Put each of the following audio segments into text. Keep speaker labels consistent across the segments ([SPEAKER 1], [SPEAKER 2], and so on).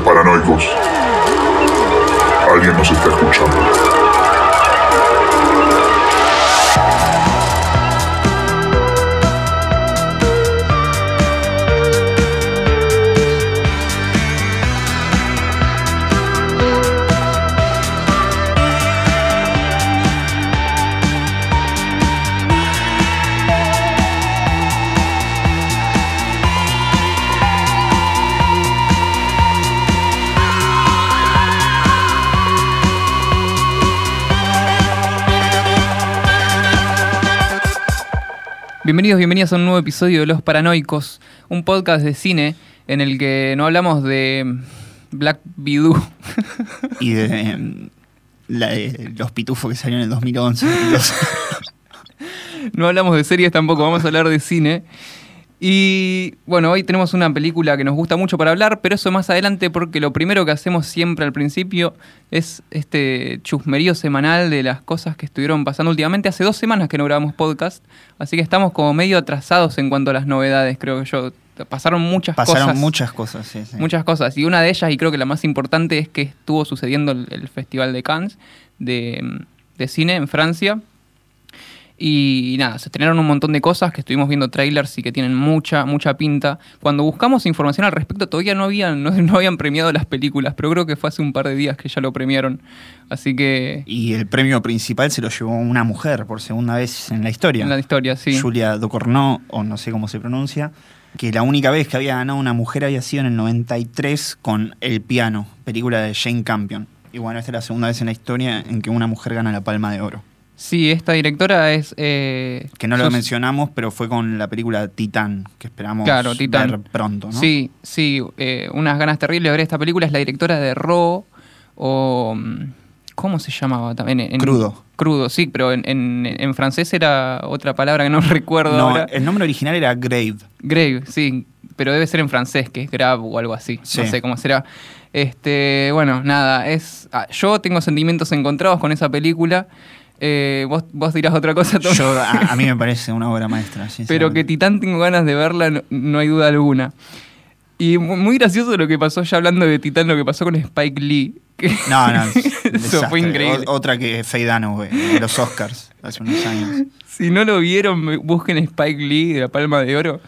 [SPEAKER 1] Paranoicos. Alguien nos está escuchando.
[SPEAKER 2] Bienvenidos, bienvenidas a un nuevo episodio de Los Paranoicos, un podcast de cine en el que no hablamos de Black Widow.
[SPEAKER 3] Y de, em, la de los pitufos que salieron en el 2011. Los-
[SPEAKER 2] no hablamos de series tampoco, vamos a hablar de cine. Y bueno, hoy tenemos una película que nos gusta mucho para hablar, pero eso más adelante porque lo primero que hacemos siempre al principio es este chusmerío semanal de las cosas que estuvieron pasando últimamente. Hace dos semanas que no grabamos podcast, así que estamos como medio atrasados en cuanto a las novedades, creo que yo. Pasaron muchas
[SPEAKER 3] pasaron
[SPEAKER 2] cosas.
[SPEAKER 3] muchas cosas, sí, sí.
[SPEAKER 2] Muchas cosas. Y una de ellas, y creo que la más importante, es que estuvo sucediendo el, el Festival de Cannes de, de cine en Francia. Y nada, se estrenaron un montón de cosas que estuvimos viendo trailers y que tienen mucha, mucha pinta. Cuando buscamos información al respecto, todavía no habían, no, no habían premiado las películas, pero creo que fue hace un par de días que ya lo premiaron. Así que.
[SPEAKER 3] Y el premio principal se lo llevó una mujer por segunda vez en la historia.
[SPEAKER 2] En la historia, sí.
[SPEAKER 3] Julia Ducournau, o no sé cómo se pronuncia, que la única vez que había ganado una mujer había sido en el 93 con El Piano, película de Jane Campion. Y bueno, esta es la segunda vez en la historia en que una mujer gana la Palma de Oro.
[SPEAKER 2] Sí, esta directora es. eh,
[SPEAKER 3] Que no lo
[SPEAKER 2] sos-
[SPEAKER 3] mencionamos, pero fue con la película Titán, que esperamos
[SPEAKER 2] Claro, Titán.
[SPEAKER 3] ver pronto, ¿no?
[SPEAKER 2] Sí, sí, eh, unas ganas terribles de ver esta película. Es la directora de Ro o... mm, ¿Cómo se llamaba también? En-
[SPEAKER 3] Crudo.
[SPEAKER 2] Crudo, sí, pero en, francés era otra palabra que no recuerdo
[SPEAKER 3] No,
[SPEAKER 2] ahora.
[SPEAKER 3] el nombre original era Grave.
[SPEAKER 2] Grave, sí, pero debe ser en francés, que es grave o algo así.
[SPEAKER 3] Sí.
[SPEAKER 2] No sé cómo será. Este, bueno, nada, es. ah, yo tengo sentimientos encontrados con esa película. Eh, vos, vos dirás otra cosa, Tom.
[SPEAKER 3] Yo, a, a mí me parece una obra maestra.
[SPEAKER 2] Pero que. Titán tengo ganas de verla, no, no hay duda alguna. Y mu- muy gracioso lo que pasó, ya hablando de Titán, lo que pasó con Spike Lee. que-
[SPEAKER 3] No, no,
[SPEAKER 2] Eso fue increíble.
[SPEAKER 3] O- otra que Faye Dunaway, de los Oscars, hace unos años.
[SPEAKER 2] Si no lo vieron, busquen Spike Lee de la Palma de Oro.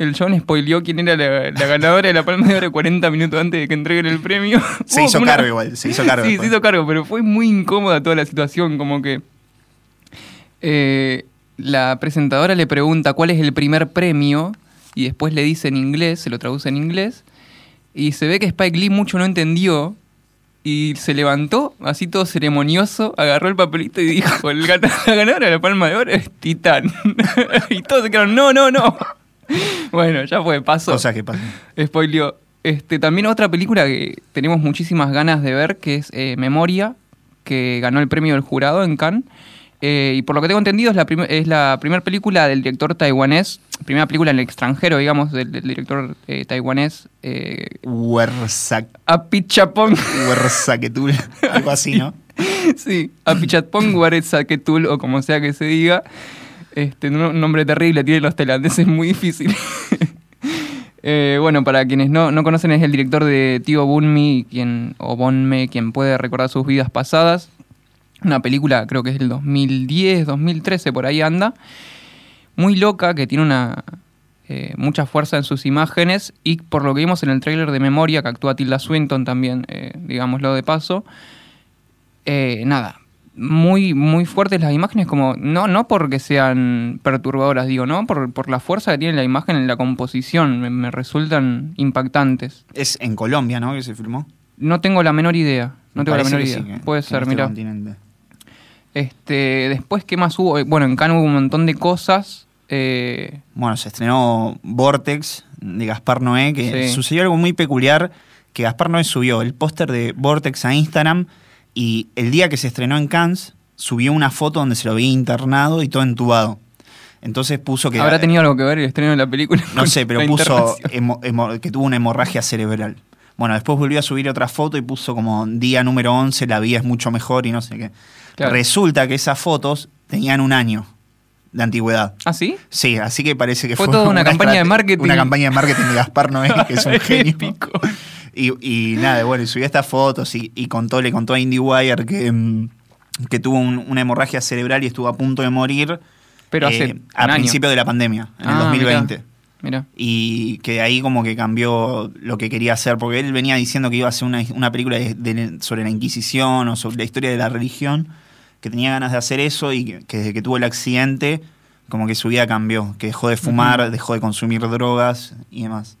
[SPEAKER 2] El John spoileó quién era la, la ganadora de la Palma de Oro 40 minutos antes de que entreguen el premio.
[SPEAKER 3] Se hizo
[SPEAKER 2] una-
[SPEAKER 3] cargo igual, se hizo cargo.
[SPEAKER 2] Sí, se hizo cargo, pero fue muy incómoda toda la situación, como que eh, la presentadora le pregunta cuál es el primer premio y después le dice en inglés, se lo traduce en inglés, y se ve que Spike Lee mucho no entendió y se levantó, así todo ceremonioso, agarró el papelito y dijo, el gana- la ganadora de la Palma de Oro es Titán. y todos se quedaron, no, no, no. bueno, ya fue, pasó.
[SPEAKER 3] Cosas que pasan.
[SPEAKER 2] Spoileó. Este, también otra película que tenemos muchísimas ganas de ver, que es eh, Memoria, que ganó el premio del jurado en Cannes. Eh, y por lo que tengo entendido es la, es la primera película del director taiwanés, primera película en el extranjero, digamos, del, del director eh, taiwanés, eh, Apichapong.
[SPEAKER 3] Huerzaquetul, algo así, ¿no?
[SPEAKER 2] sí, Apichatpong Guaretzaketul, o como sea que se diga. Este, un un nombre terrible, tiene los tailandeses muy difícil. Eh, bueno, para quienes no, no conocen, es el director de Tío Bunmi, quien, o Bonme, quien puede recordar sus vidas pasadas. Una película, creo que es del 2010, 2013, por ahí anda. Muy loca, que tiene una eh, mucha fuerza en sus imágenes. Y por lo que vimos en el tráiler de Memoria, que actúa Tilda Swinton también, eh, digámoslo de paso. eh, nada, muy, muy fuertes las imágenes, como no, no porque sean perturbadoras, digo, ¿no? Por, por la fuerza que tiene la imagen en la composición, me, me resultan impactantes.
[SPEAKER 3] Es en Colombia, ¿no? Que se filmó.
[SPEAKER 2] No tengo la menor idea. No
[SPEAKER 3] Me
[SPEAKER 2] tengo la menor idea.
[SPEAKER 3] sí, que-
[SPEAKER 2] Puede
[SPEAKER 3] que
[SPEAKER 2] ser,
[SPEAKER 3] este
[SPEAKER 2] mira.
[SPEAKER 3] continente.
[SPEAKER 2] Este, después, ¿qué más hubo? Bueno, en Cannes hubo un montón de cosas. eh,
[SPEAKER 3] Bueno, se estrenó Vortex de Gaspar Noé, que
[SPEAKER 2] Sí.
[SPEAKER 3] sucedió algo muy peculiar, que Gaspar Noé subió el póster de Vortex a Instagram y el día que se estrenó en Cannes subió una foto donde se lo veía internado y todo entubado. Entonces puso que...
[SPEAKER 2] ¿Habrá tenido algo que ver el estreno de la película?
[SPEAKER 3] No sé, pero puso que tuvo una hemorragia cerebral. Bueno, después volvió a subir otra foto y puso como día número 11, la vida es mucho mejor y no sé qué.
[SPEAKER 2] Claro.
[SPEAKER 3] Resulta que esas fotos tenían un año de antigüedad.
[SPEAKER 2] ¿Ah, sí?
[SPEAKER 3] Sí, así que parece que
[SPEAKER 2] Fue
[SPEAKER 3] fue,
[SPEAKER 2] toda una campaña de marketing.
[SPEAKER 3] Una campaña de marketing de Gaspar Noé, que es un genio. Y, y nada, bueno, y subió estas fotos y, y contó, le contó a IndieWire que, mm, que tuvo un- una hemorragia cerebral y estuvo a punto de morir
[SPEAKER 2] Pero
[SPEAKER 3] eh,
[SPEAKER 2] hace un
[SPEAKER 3] a
[SPEAKER 2] año.
[SPEAKER 3] principio de la pandemia, en el
[SPEAKER 2] Ah,
[SPEAKER 3] 2020.
[SPEAKER 2] Mira.
[SPEAKER 3] Y que ahí como que cambió lo que quería hacer, porque él venía diciendo que iba a hacer una, una película de- de- sobre la Inquisición o sobre la historia de la religión, que tenía ganas de hacer eso y que, que desde que tuvo el accidente, como que su vida cambió, que dejó de fumar, dejó de consumir drogas y demás.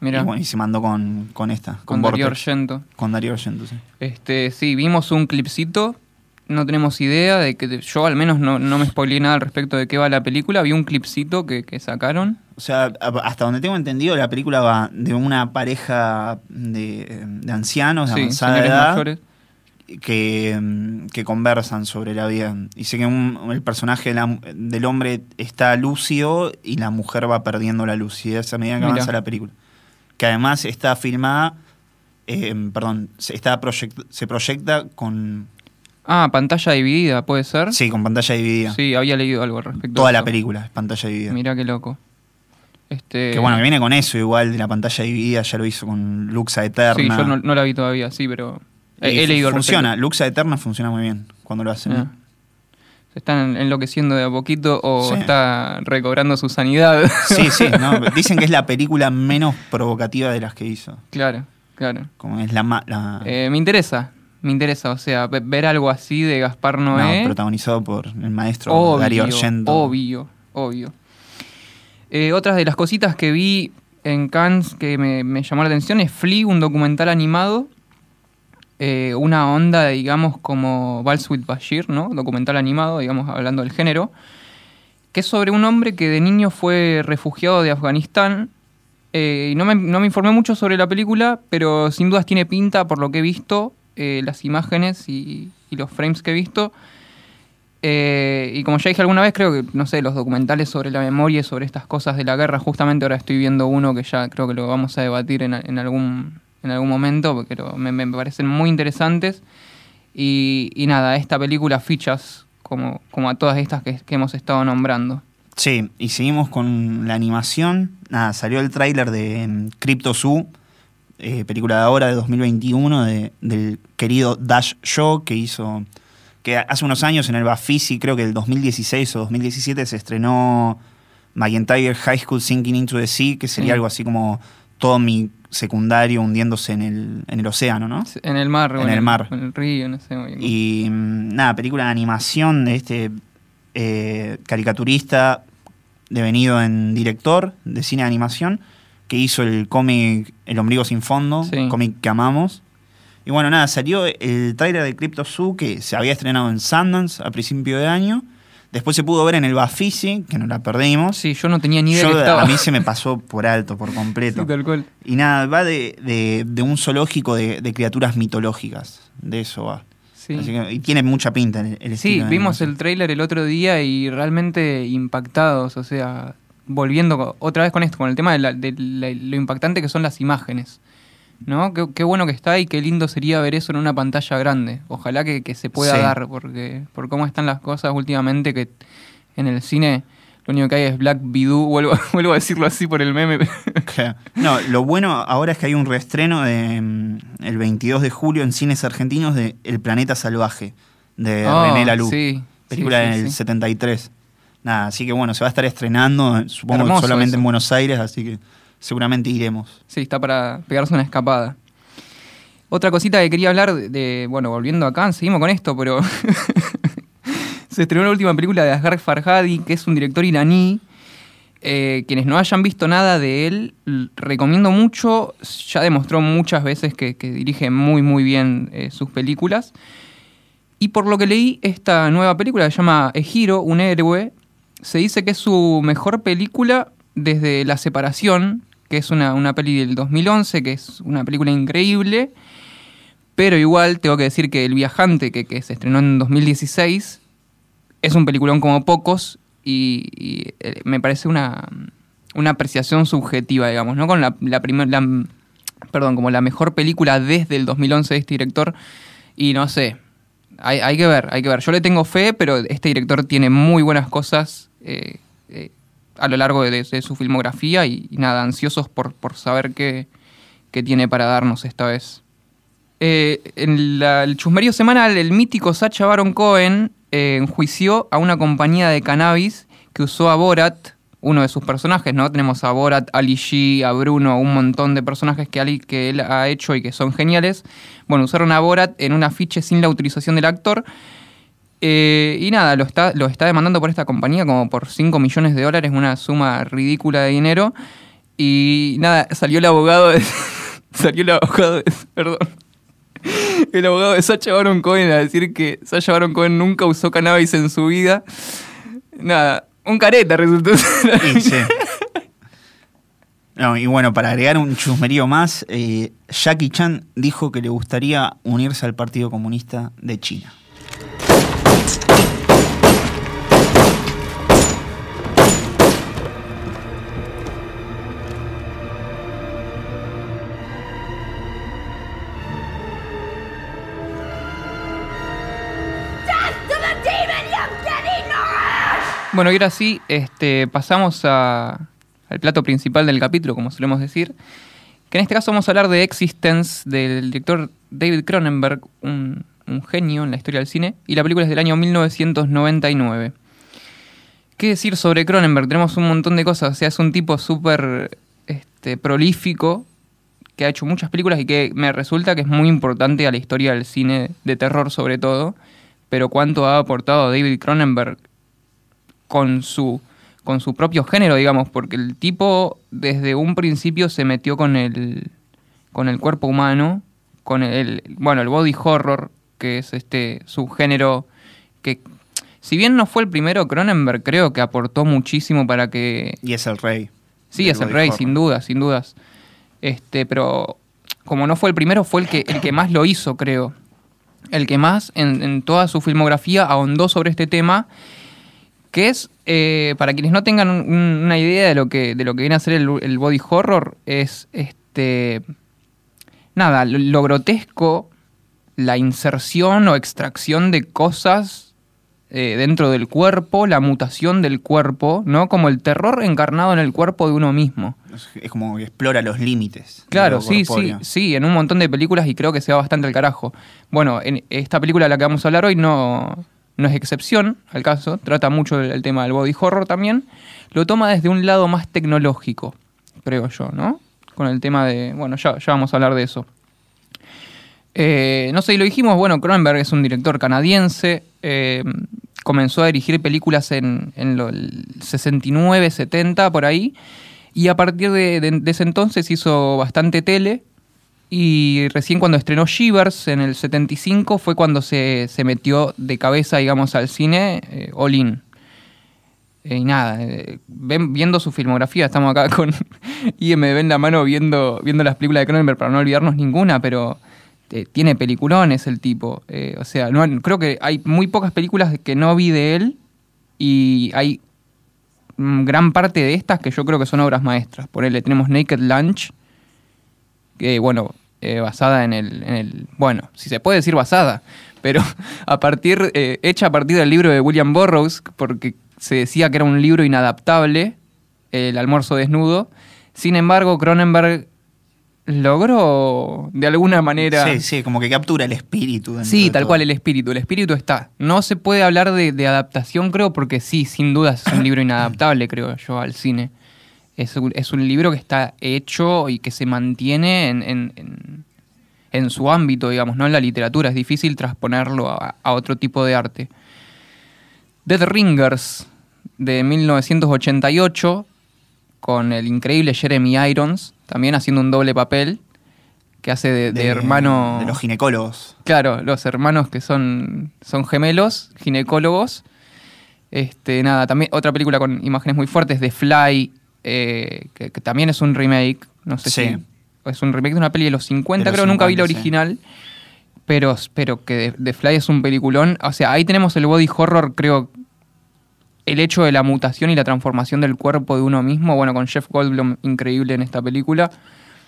[SPEAKER 2] Mira.
[SPEAKER 3] Y, bueno, y se mandó con, con esta, con,
[SPEAKER 2] con Darío. Argento.
[SPEAKER 3] Con Darío Argento, sí.
[SPEAKER 2] Este, sí, vimos un clipcito. No tenemos idea de que yo al menos no, no me spoileé nada al respecto de qué va la película. Vi un clipcito que, que sacaron.
[SPEAKER 3] O sea, hasta donde tengo entendido, la película va de una pareja de, de ancianos de
[SPEAKER 2] Sí,
[SPEAKER 3] avanzada edad
[SPEAKER 2] mayores.
[SPEAKER 3] Que, mm, que conversan sobre la vida. Y sé que un- el personaje de la- del hombre está lúcido y la mujer va perdiendo la lucidez a medida que
[SPEAKER 2] Mira.
[SPEAKER 3] avanza la película. Que además está filmada, eh, perdón, se, está proyect- se proyecta con,
[SPEAKER 2] Ah, pantalla dividida, ¿puede ser?
[SPEAKER 3] sí, con pantalla dividida.
[SPEAKER 2] Sí, había leído algo al respecto.
[SPEAKER 3] Toda la película es pantalla dividida.
[SPEAKER 2] Mirá qué loco. Este,
[SPEAKER 3] Que bueno, que viene con eso igual de la pantalla dividida, ya lo hizo con Luxa Eterna.
[SPEAKER 2] Sí, yo no, no la vi todavía, sí, pero he,
[SPEAKER 3] Y
[SPEAKER 2] he leído al
[SPEAKER 3] Funciona. Luxa Eterna funciona muy bien cuando lo hacen.
[SPEAKER 2] Ah. ¿Se están enloqueciendo de a poquito o
[SPEAKER 3] Sí.
[SPEAKER 2] está recobrando su sanidad?
[SPEAKER 3] Sí, sí, no, dicen que es la película menos provocativa de las que hizo.
[SPEAKER 2] claro, claro.
[SPEAKER 3] Como es la,
[SPEAKER 2] Eh, me interesa, me interesa. O sea, ve- ver algo así de Gaspar
[SPEAKER 3] no,
[SPEAKER 2] Noé.
[SPEAKER 3] protagonizado por el maestro
[SPEAKER 2] obvio,
[SPEAKER 3] Darío Argento.
[SPEAKER 2] obvio, obvio. Eh, otras de las cositas que vi en Cannes que me, me llamó la atención es Flea, un documental animado. Eh, una onda, digamos, como Vals with Bashir, ¿no? Documental animado, digamos, hablando del género. Que es sobre un hombre que de niño fue refugiado de Afganistán. Eh, no me, no me informé mucho sobre la película, pero sin dudas tiene pinta por lo que he visto, eh, las imágenes y, y los frames que he visto. Y como ya dije alguna vez, creo que, no sé, los documentales sobre la memoria y sobre estas cosas de la guerra, justamente ahora estoy viendo uno que ya creo que lo vamos a debatir en, en algún, en algún momento, lo- me, me parecen muy interesantes. Y, y nada, esta película fichas como, como a todas estas que, que hemos estado nombrando.
[SPEAKER 3] Sí, y seguimos con la animación. Nada, salió el tráiler de mm, Crypto Zoo, eh, película de ahora de 2021 de- del querido Dash Show que hizo que hace unos años en el Bafisi, creo que el 2016 o 2017 se estrenó McIntyre High School Sinking into the Sea, que sería
[SPEAKER 2] Sí.
[SPEAKER 3] algo así como todo mi secundario hundiéndose en el, en el océano, ¿no?
[SPEAKER 2] En el mar, o
[SPEAKER 3] En el mar.
[SPEAKER 2] En el río, no sé. muy bien.
[SPEAKER 3] Y mm, nada, película de animación de este eh, caricaturista devenido en director de cine de animación que hizo el cómic El ombligo sin fondo,
[SPEAKER 2] Sí.
[SPEAKER 3] cómic que amamos. Y bueno, nada, salió el trailer de Crypto Zoo que se había estrenado en Sundance a principio de año. Después se pudo ver en el Bafisi, que no la perdimos.
[SPEAKER 2] Sí, yo no tenía ni idea
[SPEAKER 3] Yo-
[SPEAKER 2] que estaba.
[SPEAKER 3] a mí se me pasó por alto, por completo.
[SPEAKER 2] Sí, tal cual.
[SPEAKER 3] Y nada, va de, de- de un zoológico de, de criaturas mitológicas. De eso va.
[SPEAKER 2] Sí.
[SPEAKER 3] Así que- y tiene mucha pinta el, el
[SPEAKER 2] Sí, vimos el tráiler el otro día y realmente impactados, o sea, volviendo otra vez con esto, con el tema de, la- de la- lo impactante que son las imágenes, ¿no? Qué, qué bueno que está y qué lindo sería ver eso en una pantalla grande. Ojalá que, que se pueda
[SPEAKER 3] Sí.
[SPEAKER 2] dar, porque por cómo están las cosas últimamente, que en el cine lo único que hay es Black Widow, vuelvo, vuelvo a decirlo así por el meme.
[SPEAKER 3] Claro. No, lo bueno ahora es que hay un reestreno de, mm, el 22 de julio en cines argentinos de El planeta salvaje, de
[SPEAKER 2] Oh,
[SPEAKER 3] René Laloux.
[SPEAKER 2] sí,
[SPEAKER 3] película
[SPEAKER 2] sí,
[SPEAKER 3] del
[SPEAKER 2] sí.
[SPEAKER 3] 73. Nada, así que bueno, se va a estar estrenando, supongo solamente
[SPEAKER 2] eso.
[SPEAKER 3] en Buenos Aires, así que seguramente iremos.
[SPEAKER 2] Sí, está para pegarse una escapada. Otra cosita que quería hablar de, bueno, volviendo acá, seguimos con esto, pero se estrenó la última película de Asghar Farhadi, que es un director iraní. Eh, quienes no hayan visto nada de él, recomiendo mucho. Ya demostró muchas veces que, que dirige muy, muy bien eh, sus películas. Y por lo que leí, esta nueva película se llama Ejiro, un héroe. Se dice que es su mejor película desde La Separación, que es una, una peli del 2011, que es una película increíble. Pero igual tengo que decir que El Viajante, que, que se estrenó en 2016, es un peliculón como pocos y, eh, me parece una, una apreciación subjetiva, digamos, ¿no? Con la, la- perdón, como la mejor película desde el 2011 de este director y no sé, hay, hay que ver, hay que ver. Yo le tengo fe, pero este director tiene muy buenas cosas eh, eh, a lo largo de, de su filmografía y, nada, ansiosos por, por saber qué, que tiene para darnos esta vez. Eh, en el chusmerío semanal, el mítico Sacha Baron Cohen eh, enjuició a una compañía de cannabis que usó a Borat, uno de sus personajes, ¿no? Tenemos a Borat, Ali G, a Bruno, un montón de personajes que, Ali- que él ha hecho y que son geniales. Bueno, usaron a Borat en un afiche sin la autorización del actor. Eh, y nada, lo está, lo está demandando por esta compañía como por 5 millones de dólares, una suma ridícula de dinero. Y nada, salió el abogado de. salió el abogado de. Perdón. El abogado de Sacha Baron Cohen a decir que Sacha Baron Cohen nunca usó cannabis en su vida. Nada, un careta resultó
[SPEAKER 3] sí. No, y bueno, para agregar un chusmerío más, eh, Jackie Chan dijo que le gustaría unirse al Partido Comunista de China.
[SPEAKER 2] Bueno, y ahora sí, este, pasamos al plato principal del capítulo, como solemos decir. Que en este caso vamos a hablar de Existence, del director David Cronenberg, un, un genio en la historia del cine. Y la película es del año 1999. ¿Qué decir sobre Cronenberg? Tenemos un montón de cosas. O sea, es un tipo súper este, prolífico que ha hecho muchas películas y que me resulta que es muy importante a la historia del cine de terror sobre todo. Pero cuánto ha aportado David Cronenberg con su, con su propio género, digamos, porque el tipo desde un principio se metió con el, con el cuerpo humano, con el, bueno, el body horror, que es este subgénero que, si bien no fue el primero, Cronenberg creo que aportó muchísimo para que
[SPEAKER 3] Y es el rey.
[SPEAKER 2] Sí, es el rey,
[SPEAKER 3] horror.
[SPEAKER 2] sin dudas, sin dudas. Este, pero como no fue el primero, fue el que, el que más lo hizo, creo. El que más en, en toda su filmografía ahondó sobre este tema, que es, eh, para quienes no tengan un- un- una idea de lo que, de lo que viene a ser el, el body horror, es este. Nada, lo, lo grotesco, la inserción o extracción de cosas eh, dentro del cuerpo, la mutación del cuerpo, ¿no? Como el terror encarnado en el cuerpo de uno mismo.
[SPEAKER 3] Es, como que explora los límites.
[SPEAKER 2] Claro, sí, sí, sí, en un montón de películas y creo que se va bastante al carajo. Bueno, en esta película de la que vamos a hablar hoy no, no es excepción al caso, trata mucho el tema del body horror también. Lo toma desde un lado más tecnológico, creo yo, ¿no? Con el tema de, bueno, ya, vamos a hablar de eso. Eh, no sé, y lo dijimos, bueno, Cronenberg es un director canadiense, eh, comenzó a dirigir películas en, en lo- el 69, 70, por ahí, y a partir de- de ese entonces hizo bastante tele, y recién cuando estrenó Shivers en el 75 fue cuando se, se metió de cabeza, digamos, al cine, eh, all in. Eh, y nada, eh, viendo su filmografía, estamos acá con IMDb en la mano viendo, viendo las películas de Cronenberg para no olvidarnos ninguna, pero eh, tiene peliculones el tipo. O sea, no, creo que hay muy pocas películas que no vi de él y hay mm, gran parte de estas que yo creo que son obras maestras. Por él tenemos Naked Lunch, que bueno, eh, basada en el, en el- Bueno, si se puede decir basada, pero a partir, eh, hecha a partir del libro de William Burroughs, porque se decía que era un libro inadaptable, El almuerzo desnudo. Sin embargo, Cronenberg logró de alguna manera...
[SPEAKER 3] Sí, sí, como que captura el espíritu.
[SPEAKER 2] Sí, tal
[SPEAKER 3] todo.
[SPEAKER 2] cual, el espíritu. El espíritu está. No se puede hablar de, de adaptación, creo, porque sí, sin duda es un libro inadaptable, creo yo, al cine. Es un, es un libro que está hecho y que se mantiene en, en- en- en su ámbito, digamos, no en la literatura. Es difícil transponerlo a, a otro tipo de arte. Dead Ringers, de 1988, con el increíble Jeremy Irons, también haciendo un doble papel, que hace de, de hermano...
[SPEAKER 3] De los ginecólogos.
[SPEAKER 2] Claro, los hermanos que son, son gemelos, ginecólogos. Este, nada, también otra película con imágenes muy fuertes de Fly, eh, que, que también es un remake. No sé
[SPEAKER 3] Sí.
[SPEAKER 2] si es un remake de una peli de los 50,
[SPEAKER 3] De los
[SPEAKER 2] creo, nunca vi la
[SPEAKER 3] 50, sí.
[SPEAKER 2] original. Pero, pero que de Fly es un peliculón. O sea, ahí tenemos el body horror, creo. El hecho de la mutación y la transformación del cuerpo de uno mismo. Bueno, con Jeff Goldblum increíble en esta película.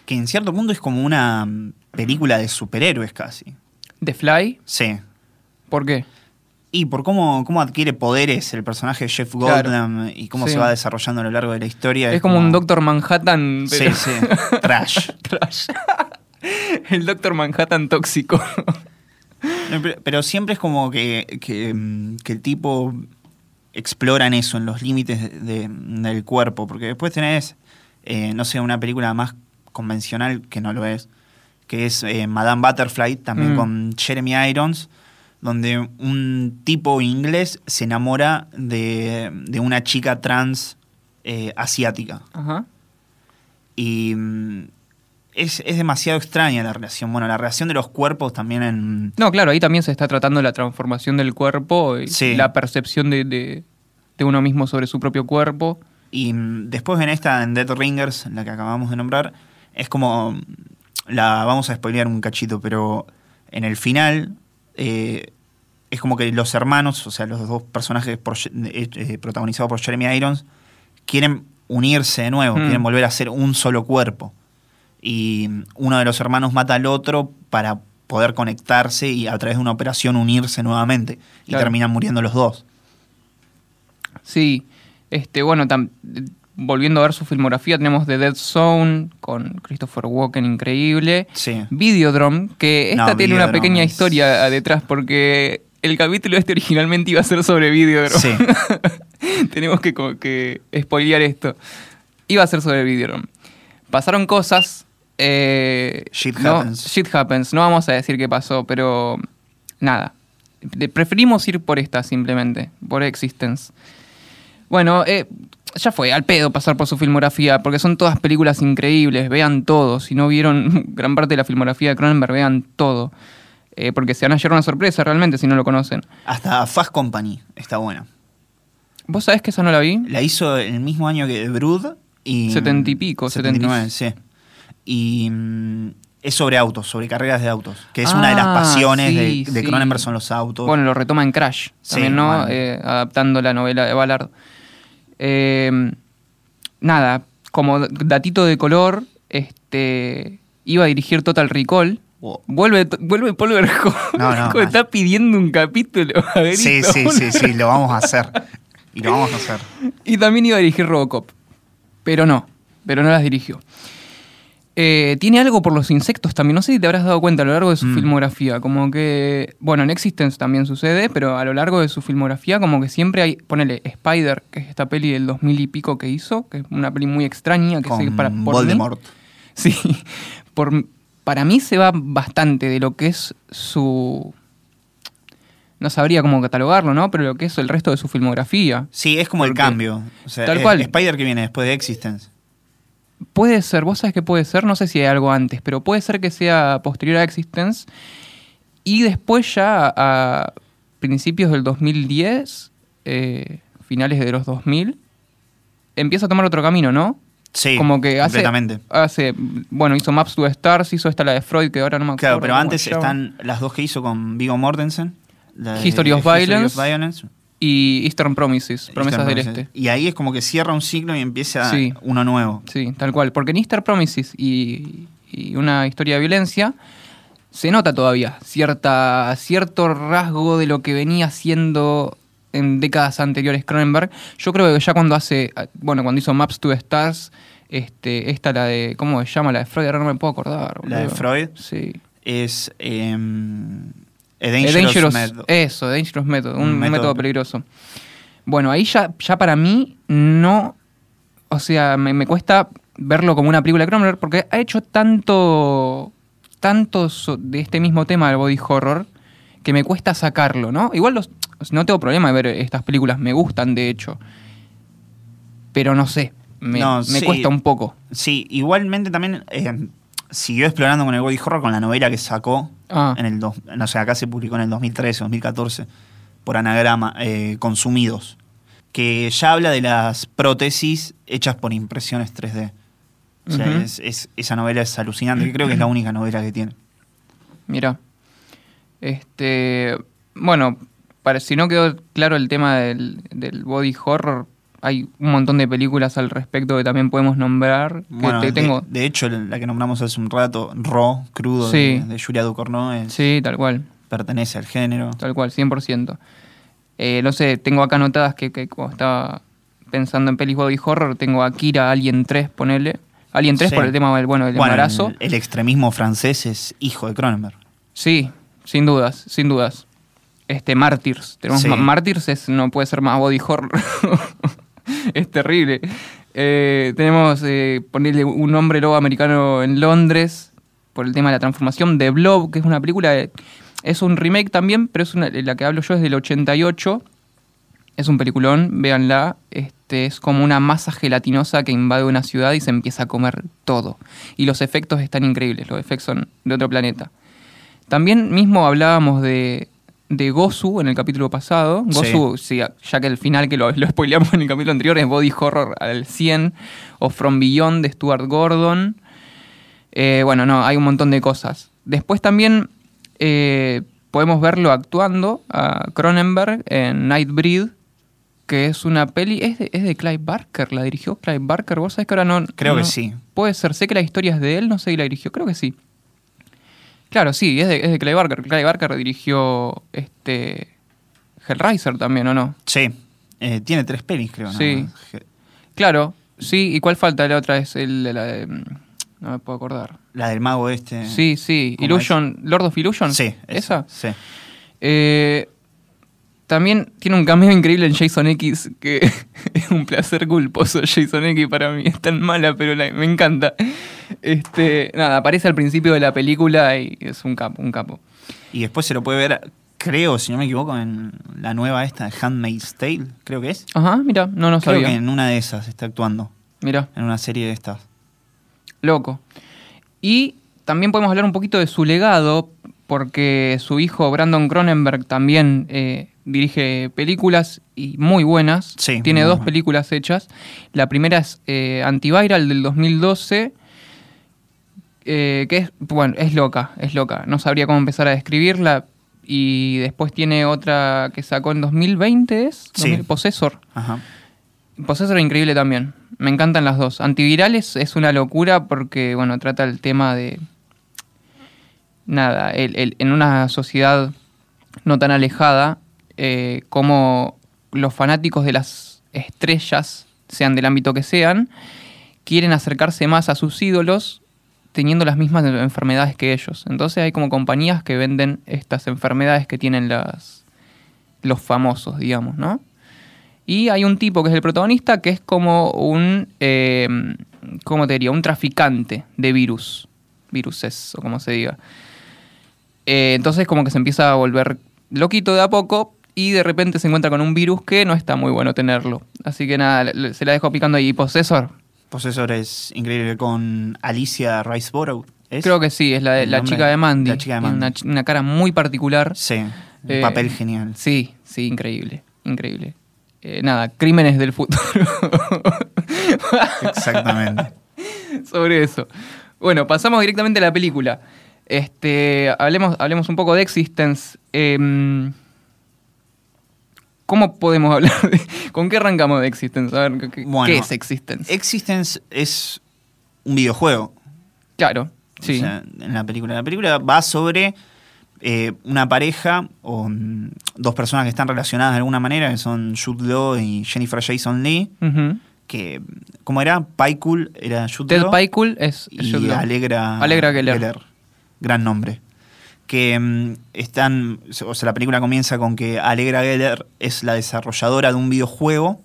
[SPEAKER 3] Que en cierto punto es como una película de superhéroes casi.
[SPEAKER 2] De Fly,
[SPEAKER 3] Sí.
[SPEAKER 2] ¿por qué?
[SPEAKER 3] Y por cómo, cómo adquiere poderes el personaje de Jeff
[SPEAKER 2] Claro.
[SPEAKER 3] Goldblum y cómo
[SPEAKER 2] Sí.
[SPEAKER 3] se va desarrollando a lo largo de la historia.
[SPEAKER 2] Es como un Doctor Manhattan.
[SPEAKER 3] Sí,
[SPEAKER 2] pero-
[SPEAKER 3] sí. Trash.
[SPEAKER 2] Trash. El Doctor Manhattan tóxico.
[SPEAKER 3] Pero, pero siempre es como que, que, mm, que el tipo explora en eso, en los límites de- de- del cuerpo. Porque después tenés, eh, no sé, una película más convencional, que no lo es, que es eh, Madame Butterfly, también
[SPEAKER 2] Mm.
[SPEAKER 3] con Jeremy Irons, donde un tipo inglés se enamora de, de una chica trans eh, asiática.
[SPEAKER 2] Ajá.
[SPEAKER 3] Y mm, es, es demasiado extraña la relación. Bueno, la relación de los cuerpos también en...
[SPEAKER 2] No, claro, ahí también se está tratando la transformación del cuerpo y
[SPEAKER 3] Sí.
[SPEAKER 2] la percepción de, de- de uno mismo sobre su propio cuerpo.
[SPEAKER 3] Y mm, después en esta, en Dead Ringers, la que acabamos de nombrar, es como. La vamos a spoilear un cachito, pero en el final. Eh, es como que los hermanos, o sea, los dos personajes por- eh, eh, protagonizados por Jeremy Irons, quieren unirse de nuevo,
[SPEAKER 2] Mm.
[SPEAKER 3] quieren volver a ser un solo cuerpo. Y uno de los hermanos mata al otro para poder conectarse y a través de una operación unirse nuevamente. Y
[SPEAKER 2] Claro.
[SPEAKER 3] terminan muriendo los dos.
[SPEAKER 2] Sí, este, bueno, tam- volviendo a ver su filmografía, tenemos The Dead Zone con Christopher Walken, increíble.
[SPEAKER 3] Sí.
[SPEAKER 2] Videodrome, que esta
[SPEAKER 3] No,
[SPEAKER 2] tiene una pequeña
[SPEAKER 3] es-
[SPEAKER 2] historia detrás, porque el capítulo este originalmente iba a ser sobre Videodrome.
[SPEAKER 3] Sí.
[SPEAKER 2] Tenemos que, que spoilear esto. Iba a ser sobre Videodrome. Pasaron cosas. eh,
[SPEAKER 3] Shit
[SPEAKER 2] no-
[SPEAKER 3] happens.
[SPEAKER 2] shit happens. No vamos a decir qué pasó, pero nada. Preferimos ir por esta simplemente, por Existence. Bueno, eh, ya fue, al pedo pasar por su filmografía, porque son todas películas increíbles, vean todo. Si no vieron gran parte de la filmografía de Cronenberg, vean todo. Eh, porque se van a llevar una sorpresa realmente si no lo conocen.
[SPEAKER 3] Hasta Fast Company está buena.
[SPEAKER 2] ¿Vos sabés que esa no la vi?
[SPEAKER 3] La hizo el mismo año que The Brood y...
[SPEAKER 2] Setenta y pico,
[SPEAKER 3] 79, sí. Y mm, es sobre autos, sobre carreras de autos. Que es una de las
[SPEAKER 2] Ah,
[SPEAKER 3] pasiones
[SPEAKER 2] sí,
[SPEAKER 3] de, de
[SPEAKER 2] sí.
[SPEAKER 3] Cronenberg son los autos.
[SPEAKER 2] Bueno, lo retoma en Crash,
[SPEAKER 3] Sí,
[SPEAKER 2] también, ¿no?
[SPEAKER 3] bueno.
[SPEAKER 2] Eh, adaptando la novela de Ballard. Eh, nada, como datito de color, este iba a dirigir Total Recall.
[SPEAKER 3] Wow.
[SPEAKER 2] Vuelve, vuelve Paul Verhoeven.
[SPEAKER 3] No,
[SPEAKER 2] está pidiendo un capítulo. a ver,
[SPEAKER 3] sí, sí, sí, sí, lo vamos a hacer. Y lo vamos a hacer.
[SPEAKER 2] Y también iba a dirigir Robocop. Pero no, pero no las dirigió. Eh, tiene algo por los insectos también. No sé si te habrás dado cuenta a lo largo de su
[SPEAKER 3] Mm.
[SPEAKER 2] filmografía. Como que. Bueno, en Existence también sucede, pero a lo largo de su filmografía, como que siempre hay. Ponele Spider, que es esta peli del 2000 y pico que hizo, que es una peli muy extraña. Que
[SPEAKER 3] Con
[SPEAKER 2] se, para, por mí-
[SPEAKER 3] Voldemort.
[SPEAKER 2] Sí, por, para mí se va bastante de lo que es su... No sabría cómo catalogarlo, ¿no? Pero lo que es el resto de su filmografía.
[SPEAKER 3] Sí, es como el cambio. O sea,
[SPEAKER 2] Tal cual.
[SPEAKER 3] Spider que viene después de Existence.
[SPEAKER 2] Puede ser, vos sabés que puede ser, no sé si hay algo antes, pero puede ser que sea posterior a Existence. Y después ya a principios del 2010, eh, finales de los 2000, empieza a tomar otro camino, ¿no?
[SPEAKER 3] Sí,
[SPEAKER 2] Como que hace,
[SPEAKER 3] completamente.
[SPEAKER 2] hace, bueno, hizo Maps to Stars, hizo esta la de Freud, que ahora no me acuerdo.
[SPEAKER 3] Claro, pero antes están las dos que hizo con Viggo Mortensen. la de
[SPEAKER 2] History of Violence. Y Eastern Promises, Promesas
[SPEAKER 3] Eastern
[SPEAKER 2] del
[SPEAKER 3] Promises.
[SPEAKER 2] Este.
[SPEAKER 3] Y ahí es como que cierra un ciclo y empieza
[SPEAKER 2] Sí.
[SPEAKER 3] uno nuevo.
[SPEAKER 2] Sí, tal cual. Porque en Eastern Promises y, y una historia de violencia se nota todavía cierta, cierto rasgo de lo que venía haciendo en décadas anteriores Cronenberg. Yo creo que ya cuando hace, bueno, cuando hizo Maps to Stars, este, esta la de, ¿cómo se llama? La de Freud, ahora no me puedo acordar.
[SPEAKER 3] La de. Freud
[SPEAKER 2] Sí.
[SPEAKER 3] es em, A
[SPEAKER 2] A
[SPEAKER 3] Dangerous,
[SPEAKER 2] Dangerous-
[SPEAKER 3] Method.
[SPEAKER 2] Eso, Dangerous Method, un,
[SPEAKER 3] Un
[SPEAKER 2] método,
[SPEAKER 3] método
[SPEAKER 2] peligroso. Bueno, ahí ya, ya para mí no. O sea, me, me cuesta verlo como una película de Cronenberg porque ha hecho tanto. tanto so- de este mismo tema del body horror que me cuesta sacarlo, ¿no? Igual los, no tengo problema de ver estas películas, me gustan de hecho. Pero no sé, me,
[SPEAKER 3] No,
[SPEAKER 2] me
[SPEAKER 3] sí.
[SPEAKER 2] cuesta un poco.
[SPEAKER 3] Sí, igualmente también eh, siguió explorando con el body horror con la novela que sacó
[SPEAKER 2] Ah.
[SPEAKER 3] en el dos, no sé, acá se publicó en el 2013, 2014 por anagrama eh, Consumidos, que ya habla de las prótesis hechas por impresiones 3D. O sea,
[SPEAKER 2] Ujú.
[SPEAKER 3] es- es- esa novela es alucinante, creo que es la única novela que tiene.
[SPEAKER 2] Mira. Este. Bueno, para, si no quedó claro el tema del, del body horror, hay un montón de películas al respecto que también podemos nombrar. Que
[SPEAKER 3] Bueno,
[SPEAKER 2] te
[SPEAKER 3] de,
[SPEAKER 2] tengo.
[SPEAKER 3] de hecho, la que nombramos hace un rato, Raw, crudo,
[SPEAKER 2] Sí.
[SPEAKER 3] de, de Julia Ducournau, es-
[SPEAKER 2] Sí, tal cual.
[SPEAKER 3] pertenece al género.
[SPEAKER 2] Tal cual, 100%. Eh, no sé, tengo acá anotadas que, que como estaba pensando en pelis body horror, tengo Akira, Alien 3, ponele. Alien 3
[SPEAKER 3] Sí.
[SPEAKER 2] por el tema del, bueno, del
[SPEAKER 3] Bueno,
[SPEAKER 2] embarazo.
[SPEAKER 3] el, el extremismo francés es hijo de Cronenberg.
[SPEAKER 2] Sí, sin dudas, sin dudas. Este, Martyrs. Tenemos
[SPEAKER 3] Sí.
[SPEAKER 2] Es, no puede ser más body horror. es terrible. Eh, tenemos, eh, ponerle un hombre lobo americano en Londres por el tema de la transformación. The Blob, que es una película, de- es un remake también, pero es la que hablo yo es del 88. Es un peliculón, véanla. Este, es como una masa gelatinosa que invade una ciudad y se empieza a comer todo. Y los efectos están increíbles, los efectos son de otro planeta. También mismo hablábamos de, de Gozu en el capítulo pasado. Gozu, sí, ya que el final que lo, lo spoileamos en el capítulo anterior es Body Horror al 100 o From Beyond de Stuart Gordon. Eh, bueno, no, hay un montón de cosas. Después también eh, podemos verlo actuando a Cronenberg en Nightbreed, que es una peli. ¿Es de, es de Clive Barker? ¿La dirigió Clive Barker? ¿Vos sabés que ahora no.?
[SPEAKER 3] Creo que sí.
[SPEAKER 2] Puede ser, sé que la historia es de él, no sé si la dirigió, creo que sí. Claro, sí, es de, es de Clive Barker. Clive Barker dirigió este Hellraiser también, ¿o no?
[SPEAKER 3] Sí. Eh, tiene tres pelis, creo.
[SPEAKER 2] Sí. Claro, sí. ¿Y cuál falta? La otra es el, la de- mm, No me puedo acordar.
[SPEAKER 3] La del mago este.
[SPEAKER 2] Sí, sí.
[SPEAKER 3] ¿Cómo
[SPEAKER 2] Illusion, Lord of Illusion.
[SPEAKER 3] Sí.
[SPEAKER 2] ¿Esa?
[SPEAKER 3] Sí.
[SPEAKER 2] Eh, también tiene un cameo increíble en Jason X, que es un placer culposo Jason X para mí. Es tan mala, pero la- me encanta. Este, nada, aparece al principio de la película y es un capo, un capo.
[SPEAKER 3] Y después se lo puede ver, creo, si no me equivoco, en la nueva esta Handmaid's Tale, creo que es.
[SPEAKER 2] Ajá, mira, no, no
[SPEAKER 3] creo
[SPEAKER 2] sabía.
[SPEAKER 3] que en una de esas está actuando.
[SPEAKER 2] Mira,
[SPEAKER 3] En una serie de estas.
[SPEAKER 2] loco. Y también podemos hablar un poquito de su legado, porque su hijo Brandon Cronenberg también eh, dirige películas y muy buenas.
[SPEAKER 3] Sí,
[SPEAKER 2] Tiene
[SPEAKER 3] muy
[SPEAKER 2] dos películas hechas. La primera es eh, Antiviral del 2012, eh, que es, bueno, es loca, es loca. No sabría cómo empezar a describirla. Y después tiene otra que sacó en 2020, ¿es?
[SPEAKER 3] Sí.
[SPEAKER 2] 2000, Possessor.
[SPEAKER 3] Ajá.
[SPEAKER 2] Possessor es increíble también. Me encantan las dos. Antivirales es una locura porque, bueno, trata el tema de. Nada, el- el- en una sociedad no tan alejada, eh, como los fanáticos de las estrellas, sean del ámbito que sean, quieren acercarse más a sus ídolos teniendo las mismas enfermedades que ellos. Entonces hay como compañías que venden estas enfermedades que tienen las, los famosos, digamos, ¿no? Y hay un tipo que es el protagonista que es como un, eh, ¿cómo te diría? Un traficante de virus, viruses o como se diga. Eh, entonces como que se empieza a volver loquito de a poco y de repente se encuentra con un virus que no está muy bueno tenerlo. Así que nada, se la dejo picando ahí. Possessor,
[SPEAKER 3] Possessor es increíble con Alicia Riceborough. ¿es?
[SPEAKER 2] creo que sí, es la, de- la chica de Mandy.
[SPEAKER 3] la chica de Mandy.
[SPEAKER 2] Una cara muy particular.
[SPEAKER 3] Sí, un
[SPEAKER 2] Eh,
[SPEAKER 3] papel genial.
[SPEAKER 2] Sí, sí, increíble, increíble. Eh, nada, crímenes del futuro.
[SPEAKER 3] Exactamente.
[SPEAKER 2] sobre eso. Bueno, pasamos directamente a la película. Este, hablemos, hablemos un poco de Existence. Em, ¿Cómo podemos hablar? de- ¿Con qué arrancamos de Existence? A ver, ¿qué, qué-
[SPEAKER 3] Bueno,
[SPEAKER 2] qué es Existence?
[SPEAKER 3] Existence es un videojuego.
[SPEAKER 2] claro, sí.
[SPEAKER 3] O sea, en la película. La película va sobre eh, una pareja o dos personas que están relacionadas de alguna manera, que son Jude Law y Jennifer Jason Lee, que, ¿cómo era? Pycool era Jude
[SPEAKER 2] Ted
[SPEAKER 3] Law.
[SPEAKER 2] Pycool es, es
[SPEAKER 3] y
[SPEAKER 2] Jude Law.
[SPEAKER 3] Alegra,
[SPEAKER 2] Alegra Geller.
[SPEAKER 3] Gran nombre. Que mm, están, o sea, la película comienza con que Alegra Geller es la desarrolladora de un videojuego.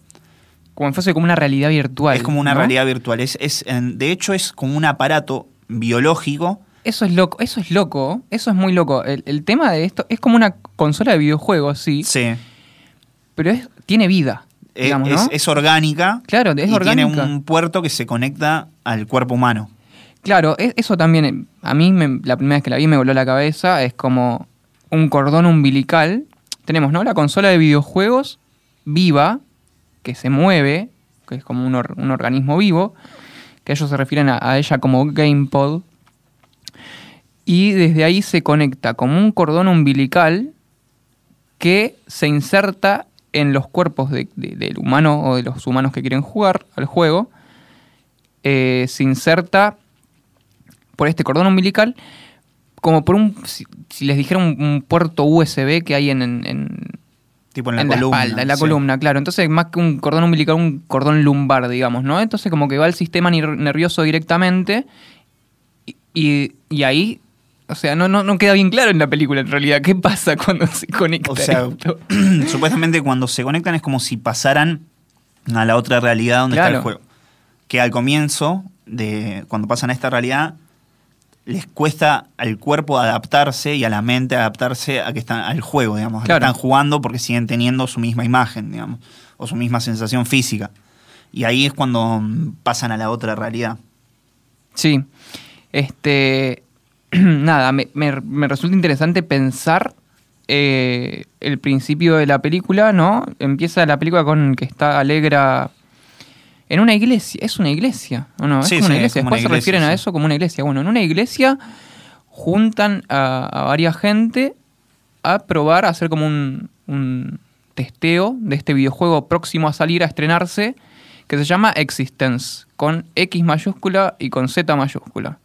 [SPEAKER 2] Como si fuese como una realidad virtual.
[SPEAKER 3] es como una
[SPEAKER 2] ¿no?
[SPEAKER 3] realidad virtual. Es, es, en- de hecho, es como un aparato biológico.
[SPEAKER 2] Eso es loco, eso es loco, eso es muy loco. El, el tema de esto es como una consola de videojuegos, sí,
[SPEAKER 3] Sí.
[SPEAKER 2] pero es, tiene vida,
[SPEAKER 3] Es,
[SPEAKER 2] digamos,
[SPEAKER 3] es orgánica.
[SPEAKER 2] Claro, es
[SPEAKER 3] y
[SPEAKER 2] orgánica.
[SPEAKER 3] tiene un puerto que se conecta al cuerpo humano.
[SPEAKER 2] Claro, e- eso también, eh, a mí me- la primera vez que la vi me voló la cabeza, es como un cordón umbilical. Tenemos, ¿no? La consola de videojuegos viva, que se mueve, que es como un, or- un organismo vivo, que ellos se refieren a, ella como GamePod. Y desde ahí se conecta como un cordón umbilical que se inserta en los cuerpos de- del humano o de los humanos que quieren jugar al juego. Eh, se inserta por este cordón umbilical, como por un, si, si les dijera un, un puerto USB que hay en, en- en-
[SPEAKER 3] Tipo en la
[SPEAKER 2] en
[SPEAKER 3] columna.
[SPEAKER 2] la espalda, en la
[SPEAKER 3] sí.
[SPEAKER 2] columna, claro. Entonces, más que un cordón umbilical, un cordón lumbar, digamos, ¿no? Entonces, como que va al sistema nervioso directamente y, y- y ahí, o sea, no, no, no queda bien claro en la película en realidad qué pasa cuando se conecta
[SPEAKER 3] O sea,
[SPEAKER 2] esto.
[SPEAKER 3] supuestamente cuando se conectan es como si pasaran a la otra realidad donde está el juego. Que al comienzo, de cuando pasan a esta realidad, les cuesta al cuerpo adaptarse y a la mente adaptarse a que están al juego, digamos. a que
[SPEAKER 2] Claro.
[SPEAKER 3] Están jugando porque siguen teniendo su misma imagen, digamos, o su misma sensación física. Y ahí es cuando mm, pasan a la otra realidad.
[SPEAKER 2] Sí. Este. Nada, me, me- me resulta interesante pensar eh, el principio de la película, ¿no? Empieza la película con que está Alegra en una iglesia. ¿Es una iglesia? ¿O no? Es
[SPEAKER 3] Sí,
[SPEAKER 2] una
[SPEAKER 3] sí, es
[SPEAKER 2] iglesia.
[SPEAKER 3] una
[SPEAKER 2] Después se refieren a eso como una iglesia. Bueno, en una iglesia juntan a, a varias gente a probar, a hacer como un, un testeo de este videojuego próximo a salir, a estrenarse, que se llama Existence, con X mayúscula y con Z mayúscula.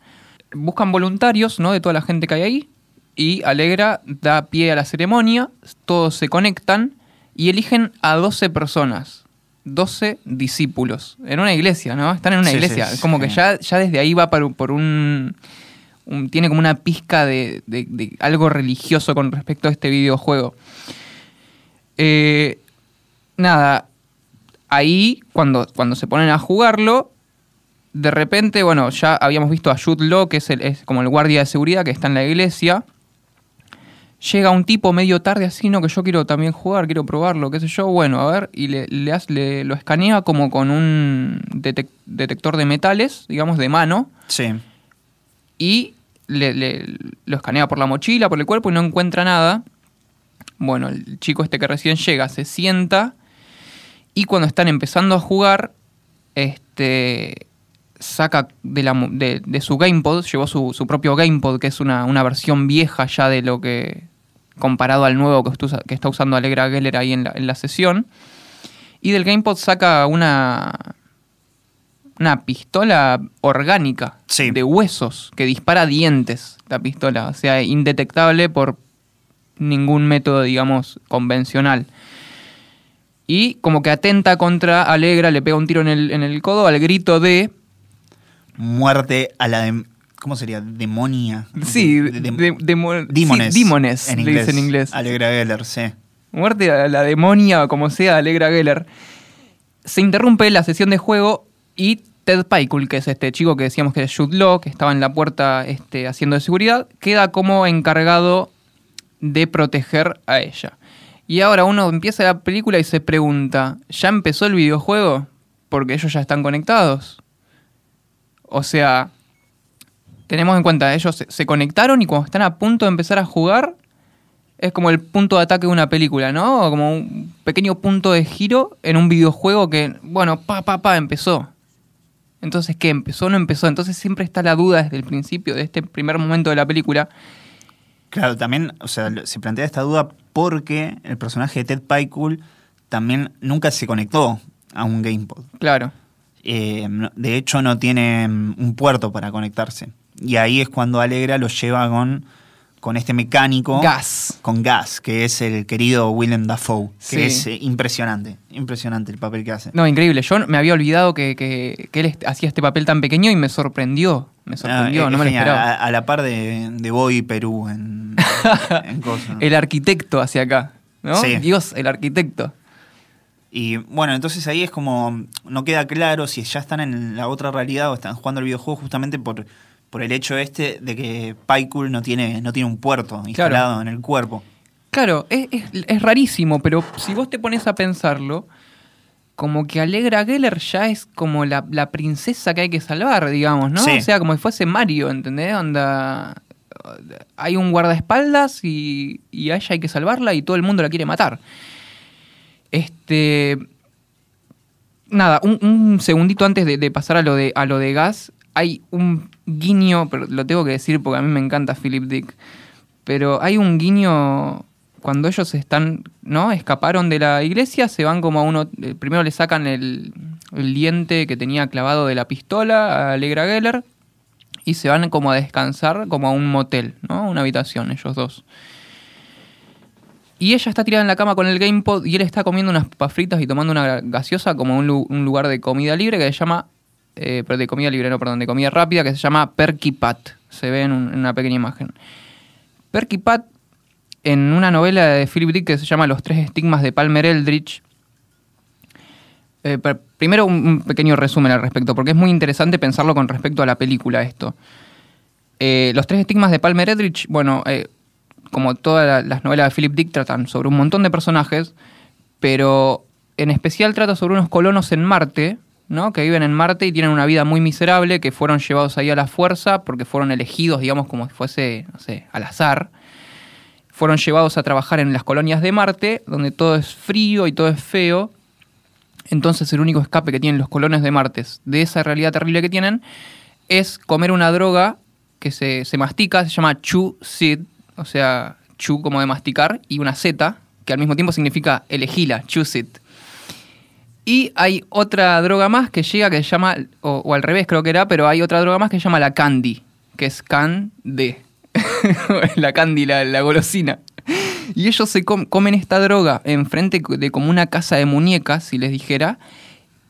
[SPEAKER 2] Buscan voluntarios, ¿no? De toda la gente que hay ahí, y Alegra da pie a la ceremonia, todos se conectan y eligen a 12 personas, 12 discípulos, en una iglesia, ¿no? Están en una
[SPEAKER 3] Sí,
[SPEAKER 2] iglesia,
[SPEAKER 3] sí,
[SPEAKER 2] es como
[SPEAKER 3] sí.
[SPEAKER 2] que ya, ya desde ahí va por, por un, un- Tiene como una pizca de, de- de algo religioso con respecto a este videojuego. Eh, nada, ahí cuando, cuando se ponen a jugarlo, de repente, bueno, ya habíamos visto a Jude Law, que es, el, es como el guardia de seguridad que está en la iglesia. Llega un tipo medio tarde así, no, que yo quiero también jugar, quiero probarlo, qué sé yo. Bueno, a ver, y le, le hace- le- lo escanea como con un detec- detector de metales, digamos, de mano
[SPEAKER 3] Sí.
[SPEAKER 2] y le, le- lo escanea por la mochila, por el cuerpo y no encuentra nada. Bueno, el chico este que recién llega se sienta y cuando están empezando a jugar, este saca de, la mo- de, de su GamePod, llevó su, su propio GamePod, que es una, una versión vieja ya de lo que, comparado al nuevo que, está usando Alegra Geller ahí en la, en la sesión. Y del GamePod saca una, una pistola orgánica
[SPEAKER 3] Sí.
[SPEAKER 2] de huesos que dispara dientes, la pistola. O sea, indetectable por ningún método, digamos, convencional. Y como que atenta contra Alegra, le pega un tiro en el, en el codo al grito de...
[SPEAKER 3] Muerte a la. ¿Cómo sería? Demonia.
[SPEAKER 2] Sí,
[SPEAKER 3] De-
[SPEAKER 2] de,
[SPEAKER 3] de-
[SPEAKER 2] demo-
[SPEAKER 3] Dímones.
[SPEAKER 2] sí, dímones,
[SPEAKER 3] en
[SPEAKER 2] le
[SPEAKER 3] inglés.
[SPEAKER 2] dice en inglés.
[SPEAKER 3] Alegra Geller, sí.
[SPEAKER 2] Muerte a la demonia o como sea, Alegra Geller. Se interrumpe la sesión de juego y Ted Pickle, que es este chico que decíamos que es Jude Law, que estaba en la puerta este, haciendo de seguridad, queda como encargado de proteger a ella. Y ahora uno empieza la película y se pregunta, ¿ya empezó el videojuego? Porque ellos ya están conectados. O sea, tenemos en cuenta, ellos se, se conectaron y cuando están a punto de empezar a jugar, es como el punto de ataque de una película, ¿no? O como un pequeño punto de giro en un videojuego que, bueno, pa, pa, pa, empezó. Entonces, ¿qué? ¿Empezó o no empezó? Entonces siempre está la duda desde el principio, de este primer momento de la película.
[SPEAKER 3] Claro, también, o sea, se plantea esta duda porque el personaje de Ted Pickle también nunca se conectó a un GamePod.
[SPEAKER 2] Claro.
[SPEAKER 3] Eh, de hecho, no tiene mm, un puerto para conectarse. Y ahí es cuando Alegra lo lleva con, con este mecánico.
[SPEAKER 2] Gas.
[SPEAKER 3] Con Gas, que es el querido Willem Dafoe.
[SPEAKER 2] Sí.
[SPEAKER 3] Que es eh, impresionante. Impresionante el papel que hace.
[SPEAKER 2] No, increíble. Yo me había olvidado que, que- que él hacía este papel tan pequeño y me sorprendió. Me sorprendió,
[SPEAKER 3] Ah,
[SPEAKER 2] no
[SPEAKER 3] es
[SPEAKER 2] me lo
[SPEAKER 3] genial,
[SPEAKER 2] esperaba.
[SPEAKER 3] A, a la par de, de Boy Perú en, en.
[SPEAKER 2] El arquitecto hacia acá, ¿no?
[SPEAKER 3] Sí.
[SPEAKER 2] Dios, el arquitecto.
[SPEAKER 3] Y bueno, entonces ahí es como, no queda claro si ya están en la otra realidad o están jugando el videojuego justamente por, por el hecho este de que Pycool no tiene, no tiene un puerto instalado en el cuerpo.
[SPEAKER 2] Claro, es, es- es rarísimo, pero si vos te pones a pensarlo, como que Alegra Geller ya es como la, la princesa que hay que salvar, digamos, ¿no?
[SPEAKER 3] Sí.
[SPEAKER 2] O sea, como si fuese Mario, ¿entendés? Onda. Hay un guardaespaldas y, y a ella hay que salvarla y todo el mundo la quiere matar. Este. Nada, un, un segundito antes de, de pasar a lo de, a lo de gas, hay un guiño, pero lo tengo que decir porque a mí me encanta Philip Dick, pero hay un guiño cuando ellos están, ¿no? Escaparon de la iglesia, se van como a uno, eh, primero le sacan el, el diente que tenía clavado de la pistola a Alegra Geller y se van como a descansar como a un motel, ¿no? Una habitación, ellos dos. Y ella está tirada en la cama con el GamePod y él está comiendo unas papas fritas y tomando una gaseosa como un, un lugar de comida libre que se llama. Eh, de comida libre, no, perdón, de comida rápida que se llama Perky Pat. Se ve en, un- en una pequeña imagen. Perky Pat, en una novela de Philip Dick que se llama Los tres estigmas de Palmer Eldritch. eh, primero un, pequeño resumen al respecto, porque es muy interesante pensarlo con respecto a la película esto. Eh, los tres estigmas de Palmer Eldritch, bueno, eh, como todas la- las novelas de Philip Dick, tratan sobre un montón de personajes, pero en especial trata sobre unos colonos en Marte, ¿no? Que viven en Marte y tienen una vida muy miserable, que fueron llevados ahí a la fuerza porque fueron elegidos, digamos, como si fuese, no sé, al azar. Fueron llevados a trabajar en las colonias de Marte, donde todo es frío y todo es feo. Entonces el único escape que tienen los colonos de Marte de esa realidad terrible que tienen es comer una droga que se, se mastica, se llama Chu Sid, o sea, Chu como de masticar, y una Z, que al mismo tiempo significa elegila, Chu Sid. Y hay otra droga más que llega que se llama, o, al revés creo que era, pero hay otra droga más que se llama la Candy, que es Can de. la Candy, la, golosina. Y ellos se com- comen esta droga enfrente de como una casa de muñecas, si les dijera,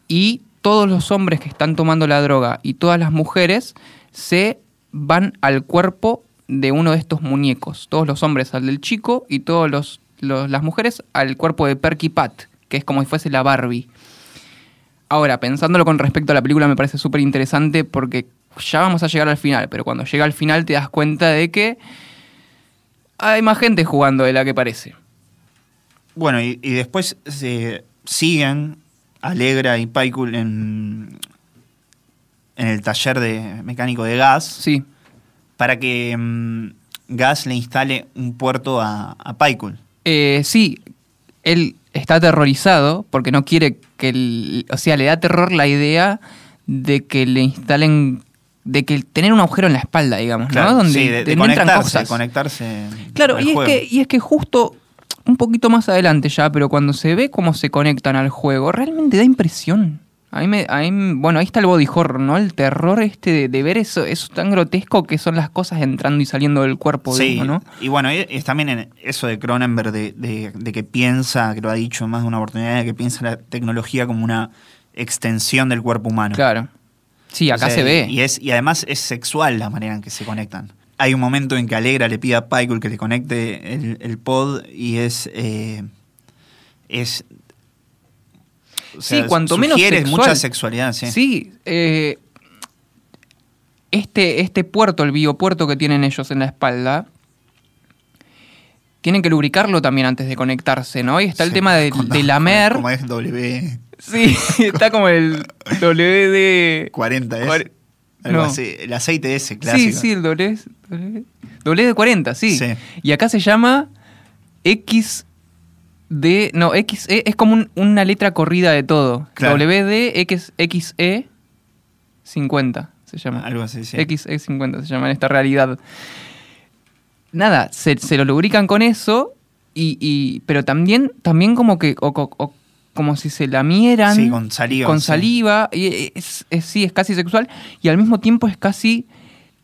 [SPEAKER 2] y todos los hombres que están tomando la droga y todas las mujeres se van al cuerpo de uno de estos muñecos. Todos los hombres al del chico y todas los- las mujeres al cuerpo de Perky Pat, que es como si fuese la Barbie. Ahora, pensándolo con respecto a la película me parece súper interesante porque ya vamos a llegar al final, pero cuando llega al final te das cuenta de que hay más gente jugando de la que parece.
[SPEAKER 3] Bueno, y, y después se siguen Alegra y Paikul en, en el taller de mecánico de gas
[SPEAKER 2] Sí,
[SPEAKER 3] para que mm, Gas le instale un puerto a, a Paikul.
[SPEAKER 2] Eh, sí, él está aterrorizado porque no quiere que... el- o sea, le da terror la idea de que le instalen... De que tener un agujero en la espalda, digamos, ¿no? Donde,
[SPEAKER 3] sí, de, de
[SPEAKER 2] donde entran
[SPEAKER 3] conectarse,
[SPEAKER 2] cosas.
[SPEAKER 3] conectarse.
[SPEAKER 2] Claro, y es, que, y es que justo un poquito más adelante ya, pero cuando se ve cómo se conectan al juego, realmente da impresión. A mí me, a mí- bueno, ahí está el body horror, ¿no? El terror este de, de ver eso, eso tan grotesco que son las cosas entrando y saliendo del cuerpo de
[SPEAKER 3] Sí,
[SPEAKER 2] uno, ¿no?
[SPEAKER 3] y bueno, y- es también en eso de Cronenberg de, de- de que piensa, que lo ha dicho en más de una oportunidad, de que piensa la tecnología como una extensión del cuerpo humano.
[SPEAKER 2] Claro. Sí,
[SPEAKER 3] O
[SPEAKER 2] acá
[SPEAKER 3] sea,
[SPEAKER 2] se ve.
[SPEAKER 3] Y, es, y además es sexual la manera en que se conectan. Hay un momento en que Alegra le pide a Pykel que le conecte el, el pod y es. eh, es. O
[SPEAKER 2] Sí,
[SPEAKER 3] sea,
[SPEAKER 2] cuanto menos sexual.
[SPEAKER 3] mucha sexualidad, sí.
[SPEAKER 2] Sí, eh, este, este puerto, el biopuerto que tienen ellos en la espalda, tienen que lubricarlo también antes de conectarse, ¿no? Y está el
[SPEAKER 3] Sí,
[SPEAKER 2] tema de,
[SPEAKER 3] como-
[SPEAKER 2] de lamer.
[SPEAKER 3] Como es W40
[SPEAKER 2] Sí, está como el WD.
[SPEAKER 3] es.
[SPEAKER 2] Cuare-
[SPEAKER 3] algo
[SPEAKER 2] no.
[SPEAKER 3] así, el aceite ese clásico.
[SPEAKER 2] Sí, sí, el WD. WD 40, sí.
[SPEAKER 3] Sí.
[SPEAKER 2] Y acá se llama X. D, no, XE es como un- una letra corrida de todo.
[SPEAKER 3] Claro.
[SPEAKER 2] WD X, XE 50 se llama.
[SPEAKER 3] Algo así, sí.
[SPEAKER 2] XE50 se llama en esta realidad. Nada, se, se lo lubrican con eso, y, y- pero también, también como que, o- o- o como si se lamieran.
[SPEAKER 3] Sí, con saliva,
[SPEAKER 2] Con
[SPEAKER 3] sí.
[SPEAKER 2] saliva, y es, es- sí, es casi sexual, y al mismo tiempo es casi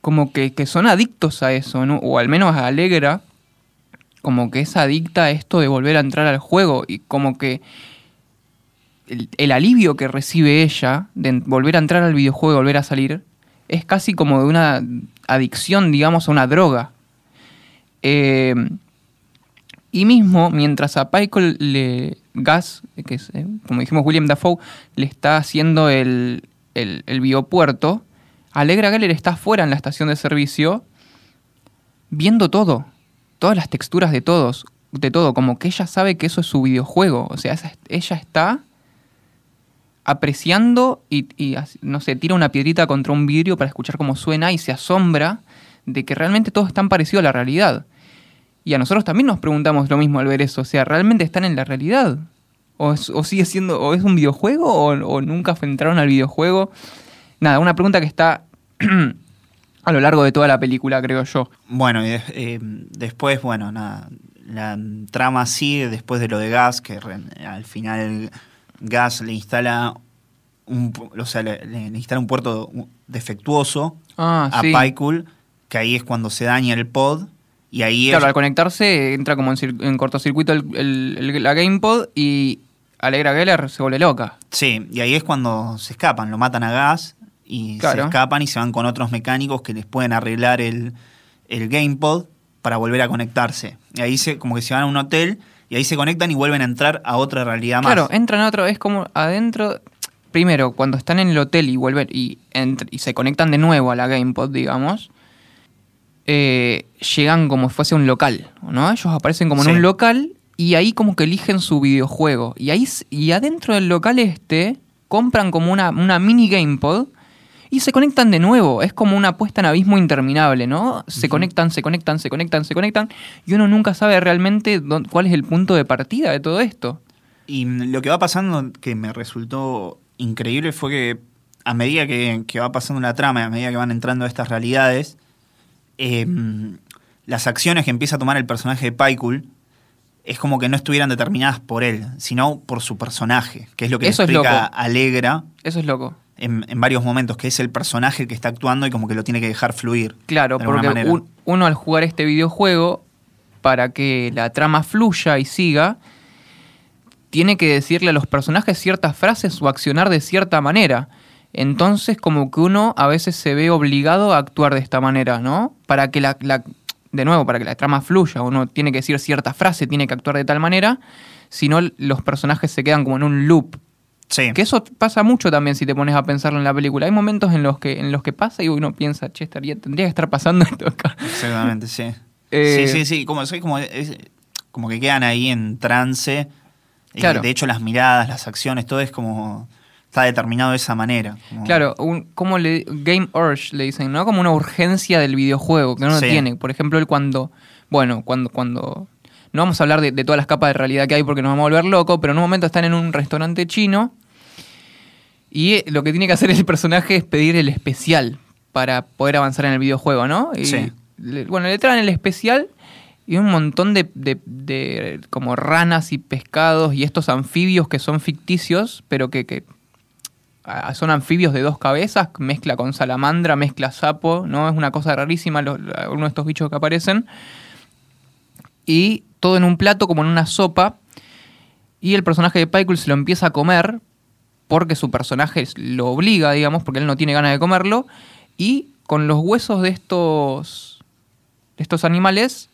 [SPEAKER 2] como que, que son adictos a eso, ¿no? O al menos Alegra, como que es adicta a esto de volver a entrar al juego, y como que el, alivio que recibe ella de volver a entrar al videojuego y volver a salir es casi como de una adicción, digamos, a una droga. Eh, y mismo, mientras a Pykel le, Gas, que es, eh, como dijimos, William Dafoe, le está haciendo el, el, el biopuerto, Alegra Geller está afuera en la estación de servicio viendo todo, todas las texturas de todos, de todo, como que ella sabe que eso es su videojuego. O sea, ella está apreciando y, no sé, tira una piedrita contra un vidrio para escuchar cómo suena y se asombra de que realmente todo es tan parecido a la realidad. Y a nosotros también nos preguntamos lo mismo al ver eso. O sea, ¿realmente están en la realidad? ¿O, es- sigue siendo, o es un videojuego? O, o nunca entraron al videojuego? Nada, una pregunta que está a lo largo de toda la película, creo yo.
[SPEAKER 3] Bueno, y eh, después, bueno, nada, la trama sigue después de lo de Gas, que re- al final Gas le instala un, o sea, le, le instala un puerto defectuoso
[SPEAKER 2] Ah,
[SPEAKER 3] a
[SPEAKER 2] sí.
[SPEAKER 3] Que ahí es cuando se daña el pod Y ahí
[SPEAKER 2] Claro,
[SPEAKER 3] es-
[SPEAKER 2] al conectarse entra como en, en cortocircuito el, el- el- la GamePod y Alegra Geller se vuelve loca.
[SPEAKER 3] Sí, y ahí es cuando se escapan, lo matan a gas y se escapan y se van con otros mecánicos que les pueden arreglar el, el GamePod para volver a conectarse. Y ahí se, como que se van a un hotel y ahí se conectan y vuelven a entrar a otra realidad más.
[SPEAKER 2] Claro, entran otra vez como adentro. Primero, cuando están en el hotel y vuelven y, y se conectan de nuevo a la GamePod, digamos, eh, llegan como si fuese un local, ¿no? Ellos aparecen como
[SPEAKER 3] Sí.
[SPEAKER 2] en un local y ahí como que eligen su videojuego. Y ahí y adentro del local este compran como una, una mini GamePod y se conectan de nuevo. Es como una puesta en abismo interminable, ¿no? Se conectan, se conectan, se conectan, se conectan y uno nunca sabe realmente cuál es el punto de partida de todo esto.
[SPEAKER 3] Y lo que va pasando, que me resultó increíble, fue que a medida que, que va pasando la trama, y a medida que van entrando a estas realidades, eh, las acciones que empieza a tomar el personaje de Paikul es como que no estuvieran determinadas por él, sino por su personaje, que es lo que
[SPEAKER 2] Eso
[SPEAKER 3] le explica. Alegra
[SPEAKER 2] Eso es loco.
[SPEAKER 3] En, en varios momentos, que es el personaje el que está actuando y como que lo tiene que dejar fluir.
[SPEAKER 2] Claro,
[SPEAKER 3] de
[SPEAKER 2] porque un- uno al jugar este videojuego, para que la trama fluya y siga, tiene que decirle a los personajes ciertas frases o accionar de cierta manera. Entonces, como que uno a veces se ve obligado a actuar de esta manera, ¿no? Para que la, la- de nuevo, para que la trama fluya, uno tiene que decir cierta frase, tiene que actuar de tal manera, si no los personajes se quedan como en un loop.
[SPEAKER 3] Sí.
[SPEAKER 2] Que eso pasa mucho también si te pones a pensarlo en la película. Hay momentos en los que, en los que pasa y uno piensa, che, estaría, tendría que estar pasando esto acá.
[SPEAKER 3] Exactamente, sí.
[SPEAKER 2] Eh,
[SPEAKER 3] sí, sí, sí. Como, soy como, es- como que quedan ahí en trance. Y
[SPEAKER 2] Claro.
[SPEAKER 3] De hecho, las miradas, las acciones, todo es como. Está determinado de esa manera. como-
[SPEAKER 2] Claro, un, como le, Game Urge le dicen, ¿no? Como una urgencia del videojuego que uno
[SPEAKER 3] Sí.
[SPEAKER 2] tiene. Por ejemplo, él cuando, bueno, cuando, cuando, no vamos a hablar de, de todas las capas de realidad que hay porque nos vamos a volver locos, pero en un momento están en un restaurante chino y eh, lo que tiene que hacer el personaje es pedir el especial para poder avanzar en el videojuego, ¿no? Y,
[SPEAKER 3] Sí.
[SPEAKER 2] le- bueno, le traen el especial y un montón de, de- de como ranas y pescados y estos anfibios que son ficticios, pero que, que son anfibios de dos cabezas, mezcla con salamandra, mezcla sapo, ¿no? Es una cosa rarísima los- uno de estos bichos que aparecen. Y todo en un plato, como en una sopa. Y el personaje de Pykel se lo empieza a comer porque su personaje lo obliga, digamos, porque él no tiene ganas de comerlo. Y con los huesos de estos, de estos animales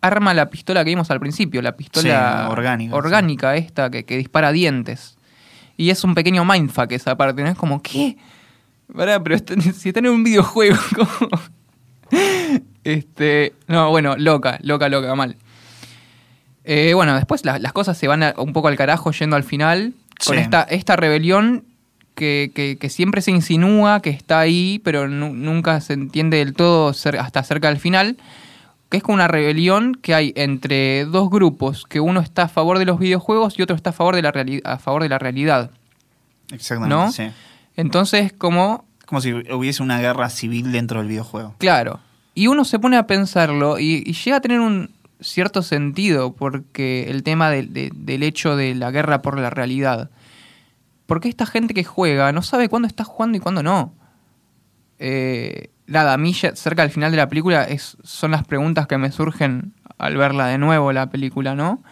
[SPEAKER 2] arma la pistola que vimos al principio, la pistola
[SPEAKER 3] Sí, orgánica,
[SPEAKER 2] orgánica esta que, que dispara dientes. Y es un pequeño mindfuck esa parte, ¿no? Es como, ¿qué? Pará, pero está- si están en un videojuego, ¿cómo? Este, no, bueno, loca, loca, loca, mal. Eh, bueno, después la- las cosas se van a- un poco al carajo yendo al final con esta, esta rebelión que, que- que siempre se insinúa que está ahí, pero nu- nunca se entiende del todo hasta cerca del final, que es como una rebelión que hay entre dos grupos, que uno está a favor de los videojuegos y otro está a favor de la, a favor de la realidad.
[SPEAKER 3] Exactamente,
[SPEAKER 2] ¿no?
[SPEAKER 3] sí.
[SPEAKER 2] Entonces, como
[SPEAKER 3] Como si hubiese una guerra civil dentro del videojuego.
[SPEAKER 2] Claro. Y uno se pone a pensarlo y, llega a tener un cierto sentido porque el tema del- de- del hecho de la guerra por la realidad. Porque esta gente que juega no sabe cuándo está jugando y cuándo no. Eh, nada, a mí cerca del final de la película son las preguntas que me surgen al verla de nuevo la película, ¿no?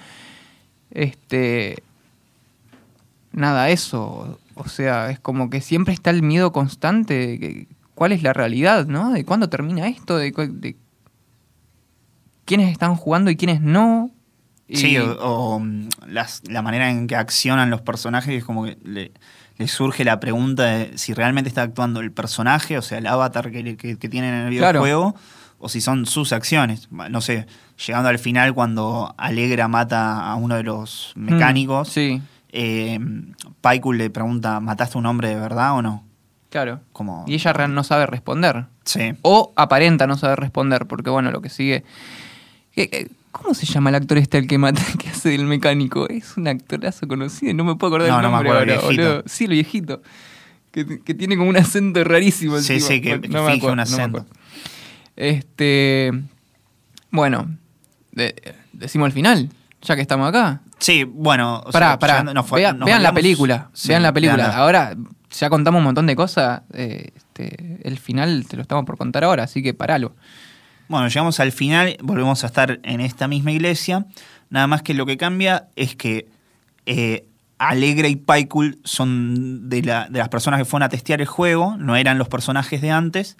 [SPEAKER 2] Este. Nada, eso. O sea, es como que siempre está el miedo constante de que, cuál es la realidad, ¿no? De cuándo termina esto, de, quiénes están jugando y quiénes no. Y-
[SPEAKER 3] Sí, o, o, mm, las- la manera en que accionan los personajes es como que le, le surge la pregunta de si realmente está actuando el personaje, o sea, el avatar que, que- que tienen en el
[SPEAKER 2] Claro.
[SPEAKER 3] videojuego, o si son sus acciones. No sé, llegando al final cuando Alegra mata a uno de los
[SPEAKER 2] Mm,
[SPEAKER 3] mecánicos,
[SPEAKER 2] sí,
[SPEAKER 3] eh, Paikul le pregunta, ¿mataste a un hombre de verdad o no?
[SPEAKER 2] claro.
[SPEAKER 3] Como,
[SPEAKER 2] Y ella no sabe responder.
[SPEAKER 3] Sí.
[SPEAKER 2] O aparenta no saber responder, porque bueno, lo que sigue. ¿Qué- qué- ¿Cómo se llama el actor este el que mata, que hace del mecánico? Es un actorazo conocido, no me puedo acordar
[SPEAKER 3] No,
[SPEAKER 2] el
[SPEAKER 3] no me
[SPEAKER 2] nombre
[SPEAKER 3] acuerdo, el
[SPEAKER 2] ahora, boludo. Sí, el viejito. Que, que tiene como un acento rarísimo.
[SPEAKER 3] Sí, sí, que- que
[SPEAKER 2] me acuerdo,
[SPEAKER 3] un acento.
[SPEAKER 2] Este. Bueno, de- decimos el final, ya que estamos acá.
[SPEAKER 3] Sí, bueno. o
[SPEAKER 2] Pará,
[SPEAKER 3] sea,
[SPEAKER 2] pará.
[SPEAKER 3] nos fue-
[SPEAKER 2] Vean, la película.
[SPEAKER 3] Sí,
[SPEAKER 2] vean la película. Ahora ya contamos un montón de cosas. eh, este, el final te lo estamos por contar ahora, así que paralo.
[SPEAKER 3] Bueno, llegamos al final, volvemos a estar en esta misma iglesia. Nada más que lo que cambia es que eh, Alegra y Paikul son de, la- de las personas que fueron a testear el juego, no eran los personajes de antes.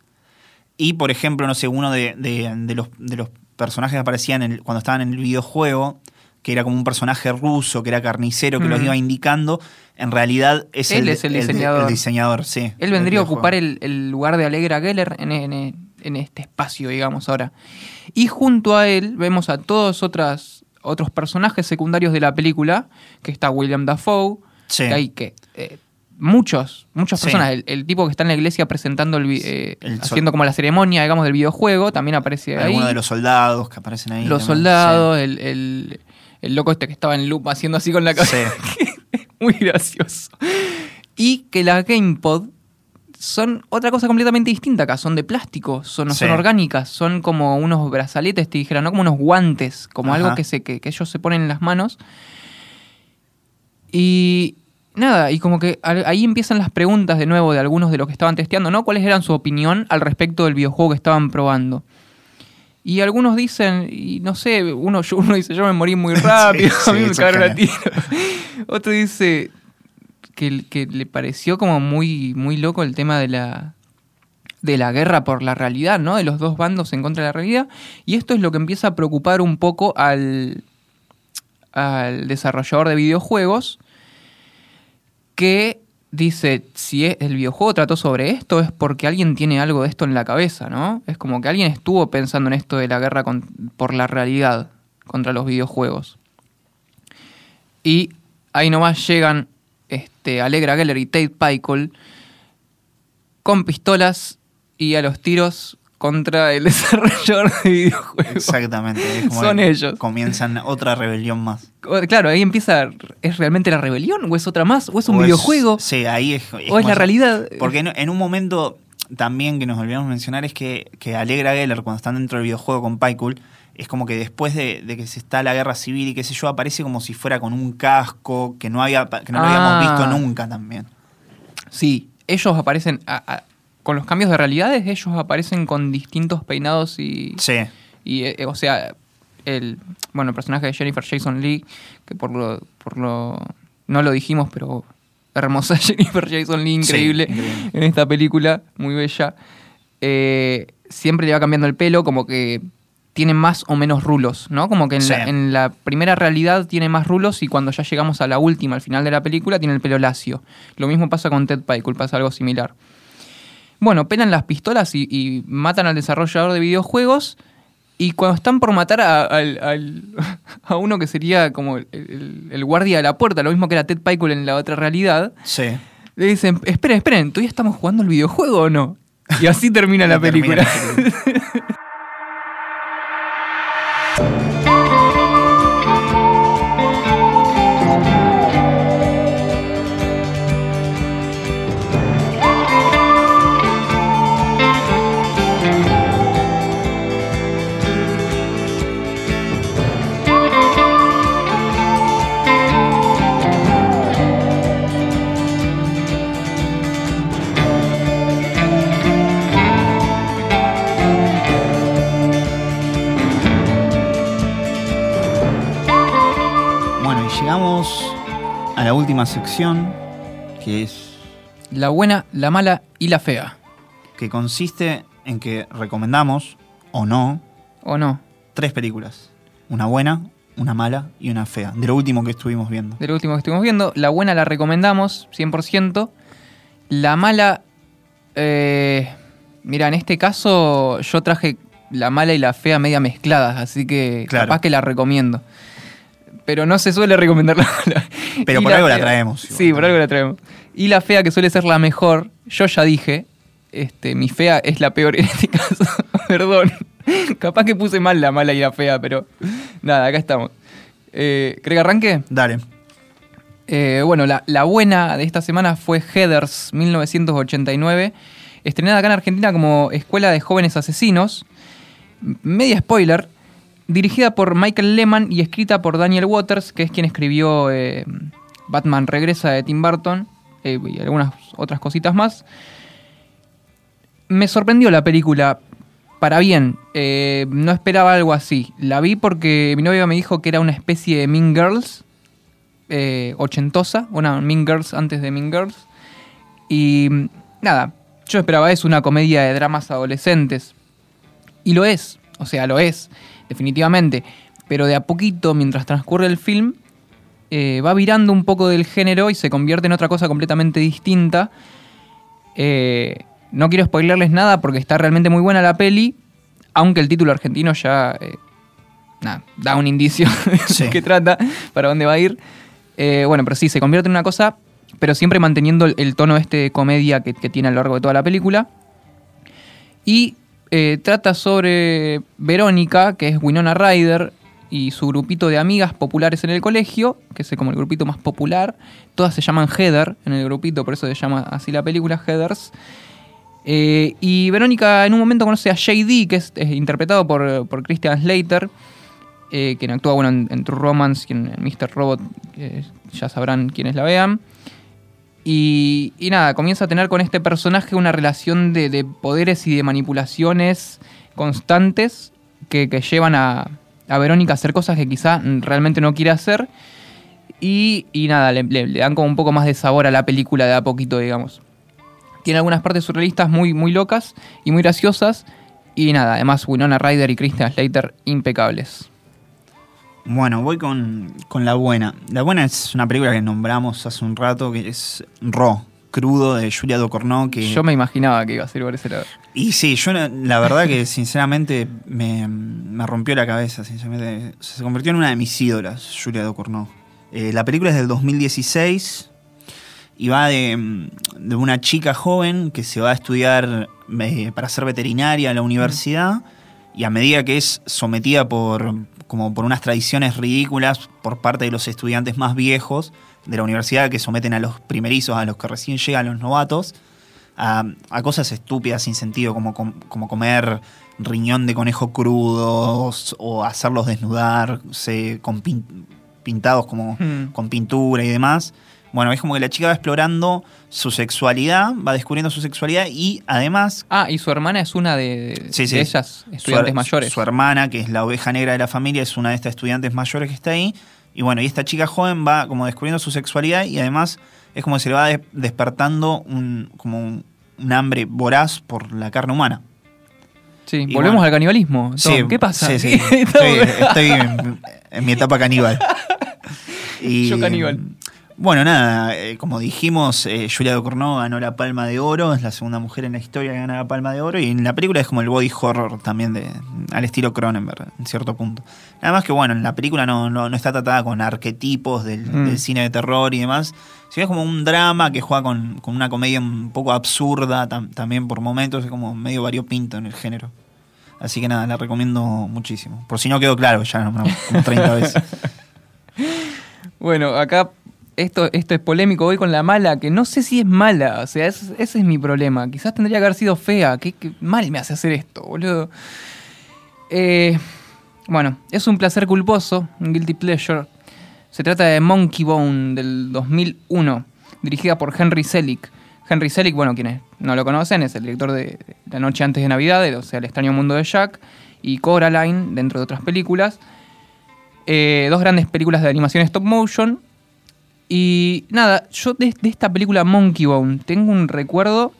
[SPEAKER 3] Y, por ejemplo, no sé, uno de, de- de los, de los personajes que aparecían en el- cuando estaban en el videojuego, que era como un personaje ruso, que era carnicero, que los iba indicando, en realidad es
[SPEAKER 2] Él
[SPEAKER 3] el,
[SPEAKER 2] es el diseñador.
[SPEAKER 3] el diseñador, sí.
[SPEAKER 2] Él vendría a ocupar el, lugar de Alegra Geller en, en- en este espacio, digamos, ahora. Y junto a él vemos a todos otras, otros personajes secundarios de la película, que está William Dafoe,
[SPEAKER 3] Sí.
[SPEAKER 2] que hay que... eh, muchos, muchas
[SPEAKER 3] Sí.
[SPEAKER 2] personas. El, el tipo que está en la iglesia presentando, el, eh,
[SPEAKER 3] El
[SPEAKER 2] haciendo como la ceremonia, digamos, del videojuego, también aparece ahí.
[SPEAKER 3] Algunos de los soldados que aparecen ahí.
[SPEAKER 2] los
[SPEAKER 3] también,
[SPEAKER 2] soldados, el- el loco este que estaba en loop haciendo así con la cabeza. Muy gracioso. Y que las GamePod son otra cosa completamente distinta acá. Son de plástico, son, no
[SPEAKER 3] Sí.
[SPEAKER 2] son orgánicas, son como unos brazaletes, te dijera, no como unos guantes, como
[SPEAKER 3] Ajá.
[SPEAKER 2] algo que, se, que, que ellos se ponen en las manos. Y nada, y como que ahí empiezan las preguntas de nuevo de algunos de los que estaban testeando, ¿no? ¿Cuáles eran su opinión al respecto del videojuego que estaban probando? Y algunos dicen, y no sé, uno, uno dice, yo me morí muy rápido,
[SPEAKER 3] sí,
[SPEAKER 2] a mí me
[SPEAKER 3] eso
[SPEAKER 2] cagaron a tiro. Otro dice que, que le pareció como muy, muy loco el tema de la, de la guerra por la realidad, ¿no? De los dos bandos en contra de la realidad. Y esto es lo que empieza a preocupar un poco al, al desarrollador de videojuegos que dice, si es- el videojuego trató sobre esto es porque alguien tiene algo de esto en la cabeza, ¿no? Es como que alguien estuvo pensando en esto de la guerra con- por la realidad contra los videojuegos. Y ahí nomás llegan este, Alegra Geller y Tate Pikel con pistolas y a los tiros contra el desarrollador de videojuegos.
[SPEAKER 3] Exactamente. es como
[SPEAKER 2] Son ellos.
[SPEAKER 3] Comienzan otra rebelión más.
[SPEAKER 2] Claro, ahí empieza, ¿es realmente la rebelión o es otra más? ¿O es un
[SPEAKER 3] O
[SPEAKER 2] videojuego?
[SPEAKER 3] sí, ahí es.
[SPEAKER 2] ¿O es la realidad?
[SPEAKER 3] Porque en, en un momento también que nos olvidamos mencionar es que, que Alegra Geller, cuando están dentro del videojuego con Paikul, es como que después de, de que se está la guerra civil y qué sé yo, aparece como si fuera con un casco que no, había, que no lo
[SPEAKER 2] Ah.
[SPEAKER 3] habíamos visto nunca también.
[SPEAKER 2] Sí, ellos aparecen, a- a- con los cambios de realidades, ellos aparecen con distintos peinados y,
[SPEAKER 3] Sí.
[SPEAKER 2] y eh, o sea, el, bueno, el personaje de Jennifer Jason Lee, que por lo, por lo, no lo dijimos, pero hermosa Jennifer Jason Lee, increíble,
[SPEAKER 3] increíble.
[SPEAKER 2] en esta película, muy bella, eh, siempre le va cambiando el pelo, como que tiene más o menos rulos, ¿no? Como que en, la, en la primera realidad tiene más rulos y cuando ya llegamos a la última, al final de la película, tiene el pelo lacio. Lo mismo pasa con Ted Pikel, pasa algo similar. Bueno, pelan las pistolas y, y matan al desarrollador de videojuegos. Y cuando están por matar a, a uno que sería como el, el- el guardia de la puerta, lo mismo que era Ted Pikel en la otra realidad,
[SPEAKER 3] Sí.
[SPEAKER 2] le dicen, esperen, esperen, ¿todavía estamos jugando el videojuego o no? Y así termina la película.
[SPEAKER 3] llegamos a la última sección, que es
[SPEAKER 2] La buena, la mala y la fea.
[SPEAKER 3] que consiste en que recomendamos, o no,
[SPEAKER 2] ¿O no?
[SPEAKER 3] tres películas. Una buena, una mala y una fea. De lo último que estuvimos viendo.
[SPEAKER 2] De lo último que estuvimos viendo. La buena la recomendamos, 100%. La mala... eh, mira, en este caso yo traje la mala y la fea media mezcladas, así que
[SPEAKER 3] Claro.
[SPEAKER 2] capaz que la recomiendo. Pero no se suele recomendar la mala.
[SPEAKER 3] Pero
[SPEAKER 2] Y
[SPEAKER 3] por algo la traemos,
[SPEAKER 2] Sí, por algo la traemos. Y la fea, que suele ser la mejor, yo ya dije, este, mi fea es la peor en este caso. Perdón. Capaz que puse mal la mala y la fea, pero nada, acá estamos. Eh, ¿Cree que arranque?
[SPEAKER 3] Dale.
[SPEAKER 2] Eh, bueno, la, la buena de esta semana fue Heathers 1989, estrenada acá en Argentina como Escuela de Jóvenes Asesinos. Media spoiler, dirigida por Michael Lehman y escrita por Daniel Waters, que es quien escribió eh, Batman Regresa de Tim Burton eh, y algunas otras cositas más. Me sorprendió la película para bien. Eh, no esperaba algo así. La vi porque mi novia me dijo que era una especie de Mean Girls ochentosa, una Mean Girls antes de Mean Girls. Y nada, yo esperaba eso, una comedia de dramas adolescentes. Y lo es, o sea, lo es, definitivamente. Pero de a poquito, mientras transcurre el film, eh, va virando un poco del género y se convierte en otra cosa completamente distinta. Eh, no quiero spoilerles nada porque está realmente muy buena la peli, aunque el título argentino ya eh, da un indicio
[SPEAKER 3] Sí.
[SPEAKER 2] de qué trata, para dónde va a ir. Bueno, pero sí, se convierte en una cosa, pero siempre manteniendo el, el tono este de comedia que, que tiene a lo largo de toda la película. Y eh, trata sobre Verónica, que es Winona Ryder, y su grupito de amigas populares en el colegio, que es como el grupito más popular. Todas se llaman Heather en el grupito, por eso se llama así la película, Heathers. Eh, y Verónica en un momento conoce a JD, que es, interpretado por, por Christian Slater, eh, quien actúa bueno, en, True Romance y en, Mr. Robot, que ya sabrán quienes la vean. Y, nada, comienza a tener con este personaje una relación de, de poderes y de manipulaciones constantes que, llevan a, Verónica a hacer cosas que quizá realmente no quiere hacer. Y, nada, le, le- dan como un poco más de sabor a la película de a poquito, digamos. Tiene algunas partes surrealistas muy, muy locas y muy graciosas. Y nada, además Winona Ryder y Christian Slater impecables.
[SPEAKER 3] Bueno, voy con, con La Buena. La Buena es una película que nombramos hace un rato, que es Raw, crudo, de Julia Ducournau. Que,
[SPEAKER 2] Yo me imaginaba que iba a ser por ese lado.
[SPEAKER 3] Y sí, yo la- la verdad que sinceramente me, me rompió la cabeza, sinceramente. Se convirtió en una de mis ídolas, Julia Ducournau. Eh, la película es del 2016 y va de, de una chica joven que se va a estudiar eh, para ser veterinaria a la universidad y a medida que es sometida por, como por unas tradiciones ridículas por parte de los estudiantes más viejos de la universidad que someten a los primerizos, a los que recién llegan los novatos, a, a cosas estúpidas sin sentido, como, com- como comer riñón de conejo crudos o hacerlos desnudarse con pin- pintados como
[SPEAKER 2] Hmm.
[SPEAKER 3] con pintura y demás. Bueno, es como que la chica va explorando su sexualidad, va descubriendo su sexualidad y además
[SPEAKER 2] Ah, y su hermana es una de,
[SPEAKER 3] Sí, sí.
[SPEAKER 2] de ellas, estudiantes mayores.
[SPEAKER 3] Su hermana, que es la oveja negra de la familia, es una de estas estudiantes mayores que está ahí. Y bueno, y esta chica joven va como descubriendo su sexualidad y además es como se le va de- despertando un, como un, un hambre voraz por la carne humana.
[SPEAKER 2] sí,
[SPEAKER 3] y
[SPEAKER 2] volvemos
[SPEAKER 3] bueno.
[SPEAKER 2] al canibalismo. Tom, ¿Qué pasa?
[SPEAKER 3] Sí, sí. Estoy, estoy en, en mi etapa caníbal. Y,
[SPEAKER 2] Yo caníbal.
[SPEAKER 3] Bueno, nada, eh, como dijimos, eh, Julia Ducournau ganó la Palma de Oro, es la segunda mujer en la historia que gana la Palma de Oro, y en la película es como el body horror también, de, al estilo Cronenberg, en cierto punto. Nada más que, bueno, en la película no, no, no está tratada con arquetipos del,
[SPEAKER 2] Mm.
[SPEAKER 3] del cine de terror y demás, sino es como un drama que juega con, con una comedia un poco absurda tam- también por momentos, es como medio variopinto en el género. Así que nada, la recomiendo muchísimo. Por si no quedó claro, ya nombramos como 30 veces.
[SPEAKER 2] Bueno, acá esto, esto es polémico. Voy con la mala, que no sé si es mala. O sea, es- ese es mi problema. Quizás tendría que haber sido fea. ¿Qué, qué mal me hace hacer esto, boludo? Eh, bueno, es un placer culposo, un guilty pleasure. Se trata de Monkey Bone del 2001, dirigida por Henry Selick. Henry Selick, bueno, quienes no lo conocen, es el director de La Noche Antes de Navidad, o sea, El extraño mundo de Jack, y Coraline, dentro de otras películas. Eh, dos grandes películas de animación stop motion. Y nada, yo de, esta película Monkey Bone tengo un recuerdo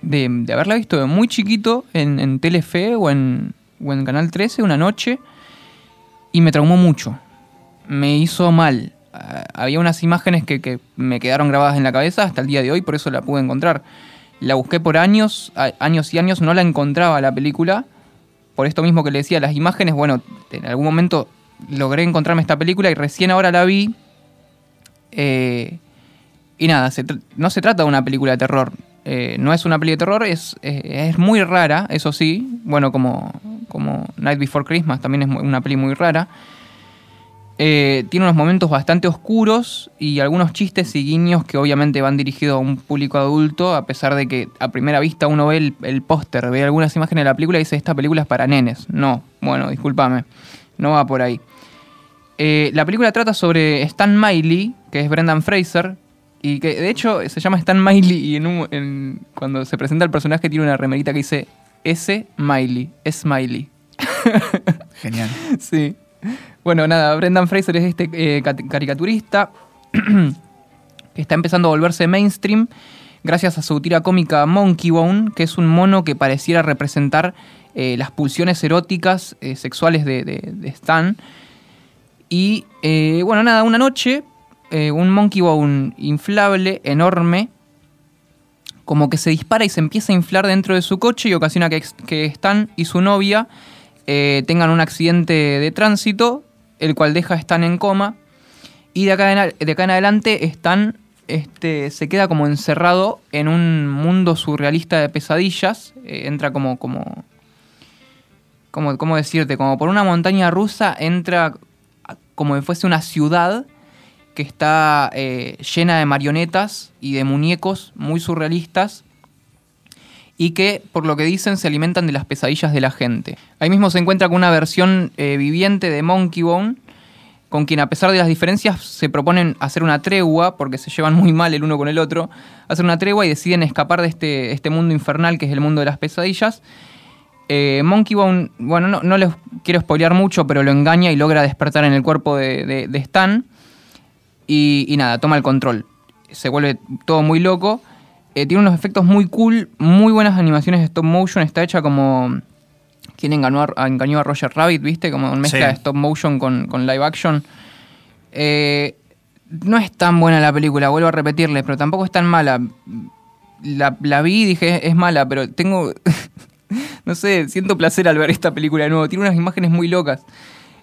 [SPEAKER 2] de, haberla visto de muy chiquito en, Telefe o en, o en Canal 13 una noche y me traumó mucho. Me hizo mal. Ah, había unas imágenes que, que me quedaron grabadas en la cabeza hasta el día de hoy, por eso la pude encontrar. La busqué por años, años y años, no la encontraba la película. Por esto mismo que le decía, las imágenes, bueno, en algún momento logré encontrarme esta película y recién ahora la vi. Eh, y nada, no se trata de una película de terror. Eh, no es una película de terror, es, es muy rara, eso sí. Bueno, como, como Night Before Christmas también es una peli muy rara. Eh, tiene unos momentos bastante oscuros y algunos chistes y guiños que obviamente van dirigidos a un público adulto, a pesar de que a primera vista uno ve el, el póster, ve algunas imágenes de la película y dice, esta película es para nenes. No, bueno, discúlpame, no va por ahí. Eh, la película trata sobre Stan Miley, que es Brendan Fraser, y que de hecho se llama Stan Miley y en un- en- cuando se presenta el personaje tiene una remerita que dice S. Miley. Smiley.
[SPEAKER 3] Genial.
[SPEAKER 2] Sí. Bueno, nada, Brendan Fraser es este eh, cat- caricaturista que está empezando a volverse mainstream gracias a su tira cómica Monkey Bone, que es un mono que pareciera representar eh, las pulsiones eróticas eh, sexuales de, de- de Stan. Y eh, bueno, nada, una noche, eh, un Monkey Bone inflable, enorme, como que se dispara y se empieza a inflar dentro de su coche y ocasiona que, que Stan y su novia eh, tengan un accidente de tránsito, el cual deja a Stan en coma. Y de acá en, de acá en adelante Stan este, se queda como encerrado en un mundo surrealista de pesadillas. eh, entra como, como, como, ¿cómo decirte? Como por una montaña rusa, entra como si fuese una ciudad que está eh, llena de marionetas y de muñecos muy surrealistas y que, por lo que dicen, se alimentan de las pesadillas de la gente. Ahí mismo se encuentra con una versión eh, viviente de Monkey Bone, con quien a pesar de las diferencias se proponen hacer una tregua, porque se llevan muy mal el uno con el otro, hacer una tregua y deciden escapar de este, este mundo infernal que es el mundo de las pesadillas. Eh, Monkey Bone, bueno, no, no les quiero spoilear mucho, pero lo engaña y logra despertar en el cuerpo de, de- de Stan. Y, y nada, toma el control. Se vuelve todo muy loco. Eh, tiene unos efectos muy cool, muy buenas animaciones de stop motion. Está hecha como. ¿Quién engañó a, engañó a Roger Rabbit? ¿Viste? Como una mezcla
[SPEAKER 3] Sí.
[SPEAKER 2] de stop motion con, con live action. Eh, no es tan buena la película, vuelvo a repetirles, pero tampoco es tan mala. La, la vi y dije, es mala, pero tengo. no sé, siento placer al ver esta película de nuevo. Tiene unas imágenes muy locas.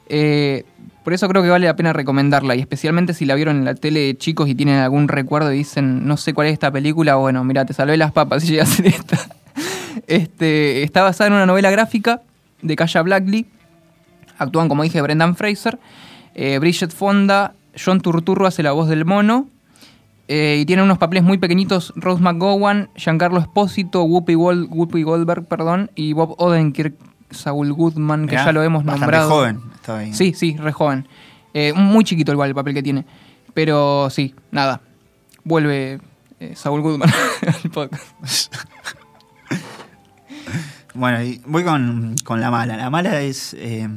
[SPEAKER 2] Eh, por eso creo que vale la pena recomendarla. Y especialmente si la vieron en la tele chicos y tienen algún recuerdo y dicen, no sé cuál es esta película, bueno, mira, te salvé las papas si llegas hacer esta. Este, está basada en una novela gráfica de Kaya Blackley. Actúan, como dije, Brendan Fraser, eh, Bridget Fonda, John Turturro hace la voz del mono. Eh, y tiene unos papeles muy pequeñitos Rose McGowan, Giancarlo Espósito, Whoopi, Gold- Whoopi Goldberg perdón, y Bob Odenkirk, Saul Goodman, que
[SPEAKER 3] Mirá,
[SPEAKER 2] ya lo hemos nombrado.
[SPEAKER 3] joven estaba ahí.
[SPEAKER 2] Sí, sí, re joven. Eh, muy chiquito igual el papel que tiene. Pero sí, nada. Vuelve eh, Saul Goodman al podcast.
[SPEAKER 3] Bueno, y voy con, con la mala. La mala es. eh,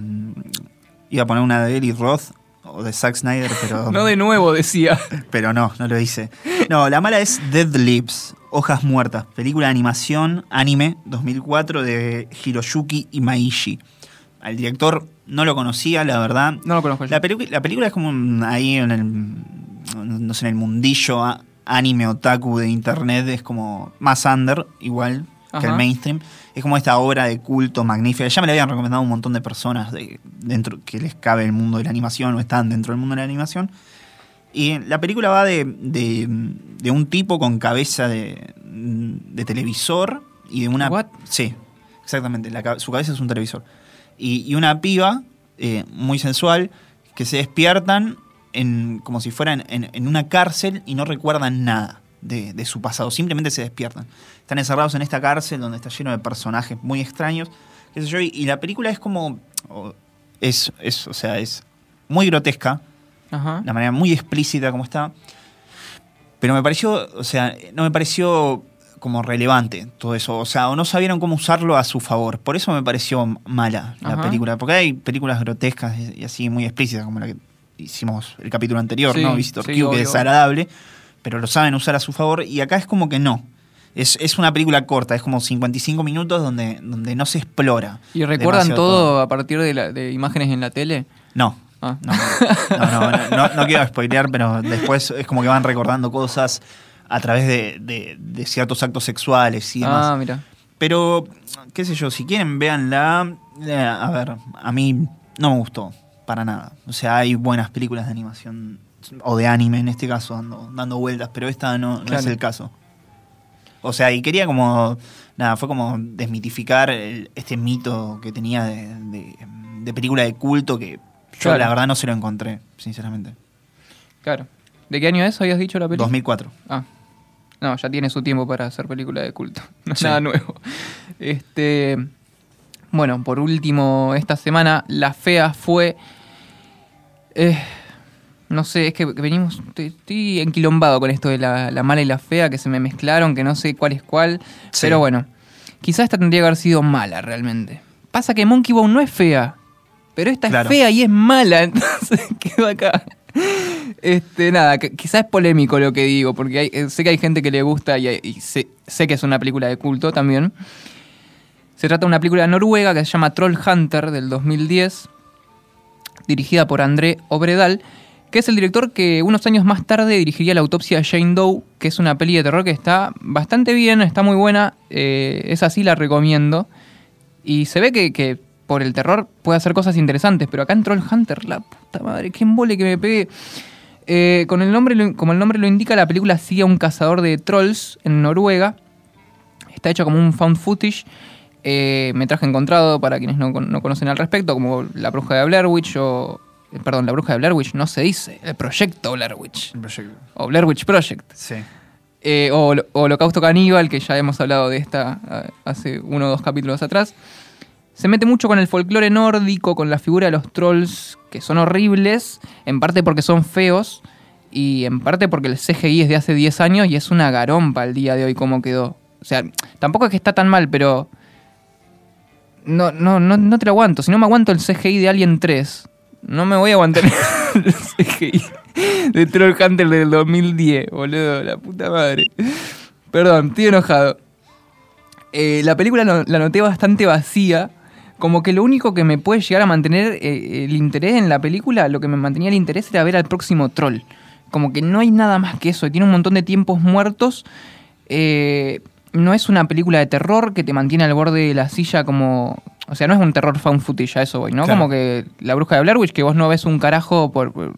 [SPEAKER 3] iba a poner una de Eli Roth o de Zack Snyder, pero.
[SPEAKER 2] No de nuevo, decía.
[SPEAKER 3] Pero no, no lo hice. No, la mala es Dead Lips, Hojas Muertas, película de animación, anime, 2004, de Hiroyuki Imaishi. Al director no lo conocía, la verdad.
[SPEAKER 2] No lo conozco yo.
[SPEAKER 3] La, película es como un- ahí en el, no sé, en el mundillo a- anime otaku de internet, es como más under, igual que el mainstream. Es como esta obra de culto magnífica. Ya me la habían recomendado un montón de personas de, dentro que les cabe el mundo de la animación o están dentro del mundo de la animación. Y la película va de, de- de un tipo con cabeza de, de televisor y de una...
[SPEAKER 2] What?
[SPEAKER 3] Sí, exactamente. la su cabeza es un televisor. Y, y una piba eh, muy sensual que se despiertan en, como si fueran en, en una cárcel y no recuerdan nada de, de su pasado. Simplemente se despiertan. Están encerrados en esta cárcel donde está lleno de personajes muy extraños. qué sé yo, y, y la película es como... es, es, o sea, es muy grotesca
[SPEAKER 2] Ajá.
[SPEAKER 3] la manera muy explícita como está. Pero me pareció, o sea, no me pareció como relevante todo eso. O sea, o no sabieron cómo usarlo a su favor. Por eso me pareció mala la
[SPEAKER 2] Ajá.
[SPEAKER 3] película. Porque hay películas grotescas y así muy explícitas, como la que hicimos el capítulo anterior,
[SPEAKER 2] Sí,
[SPEAKER 3] ¿no? Visitor
[SPEAKER 2] sí,
[SPEAKER 3] Q, que es desagradable. Pero lo saben usar a su favor. Y acá es como que no. Es, es una película corta, es como 55 minutos donde, donde no se explora.
[SPEAKER 2] ¿Y recuerdan todo a partir de, la- de imágenes en la tele?
[SPEAKER 3] No,
[SPEAKER 2] Ah.
[SPEAKER 3] no, no, no, no, no- no quiero spoilear, pero después es como que van recordando cosas a través de, de- de ciertos actos sexuales y demás.
[SPEAKER 2] Ah, mira.
[SPEAKER 3] Pero, qué sé yo, si quieren, véanla. Eh, a ver, a mí no me gustó, para nada. O sea, hay buenas películas de animación, o de anime en este caso, dando, dando vueltas, pero esta no, no es el caso. O sea, y quería como, nada, fue como desmitificar el- este mito que tenía de, de- de película de culto que yo
[SPEAKER 2] Claro.
[SPEAKER 3] la verdad no se lo encontré, sinceramente.
[SPEAKER 2] Claro. ¿De qué año es? ¿Habías dicho la película?
[SPEAKER 3] 2004.
[SPEAKER 2] Ah. No, ya tiene su tiempo para hacer película de culto. No es
[SPEAKER 3] Sí.
[SPEAKER 2] nada nuevo. Este. Bueno, por último, esta semana la fea fue. eh, no sé, es que venimos. Estoy, estoy enquilombado con esto de la, la mala y la fea, que se me mezclaron, que no sé cuál es cuál.
[SPEAKER 3] Sí.
[SPEAKER 2] Pero bueno. quizás esta tendría que haber sido mala realmente. Pasa que Monkey Bone no es fea, pero esta
[SPEAKER 3] Claro.
[SPEAKER 2] es fea y es mala, entonces quedó acá. Este, nada, quizás es polémico lo que digo, porque hay- eh, sé que hay gente que le gusta y, y sé, sé que es una película de culto también. Se trata de una película noruega que se llama Troll Hunter del 2010, dirigida por André Obredal, que es el director que unos años más tarde dirigiría La autopsia Jane Doe, que es una peli de terror que está bastante bien, está muy buena, eh, es así, la recomiendo. Y se ve que, que por el terror puede hacer cosas interesantes, pero acá en Troll Hunter, la puta madre, qué embole que me pegué. Eh, con el nombre, como el nombre lo indica, la película sigue a un cazador de trolls en Noruega. Está hecho como un found footage. eh, metraje encontrado para quienes no, no conocen al respecto, como La Bruja de Blair Witch o. eh, Perdón, La Bruja de Blair Witch no se dice. El proyecto Blair Witch. O Blair Witch Project.
[SPEAKER 3] Sí.
[SPEAKER 2] Eh, o, o Holocausto Caníbal, que ya hemos hablado de esta hace uno o dos capítulos atrás. Se mete mucho con el folclore nórdico, con la figura de los trolls, que son horribles, en parte porque son feos, y en parte porque el CGI es de hace 10 años y es una garompa el día de hoy como quedó. O sea, tampoco es que está tan mal, pero... No, no, no, no te lo aguanto. Si no me aguanto el CGI de Alien 3, no me voy a aguantar el CGI de Troll Hunter del 2010, boludo. La puta madre. Perdón, estoy enojado. Eh, la película la noté bastante vacía. Como que lo único que me puede llegar a mantener eh, el interés en la película, lo que me mantenía el interés era ver al próximo troll. Como que no hay nada más que eso. Tiene un montón de tiempos muertos. Eh, no es una película de terror que te mantiene al borde de la silla como... O sea, no es un terror found footage, a eso voy, ¿no?
[SPEAKER 3] Claro.
[SPEAKER 2] Como que la bruja de Blair Witch, que vos no ves un carajo por... por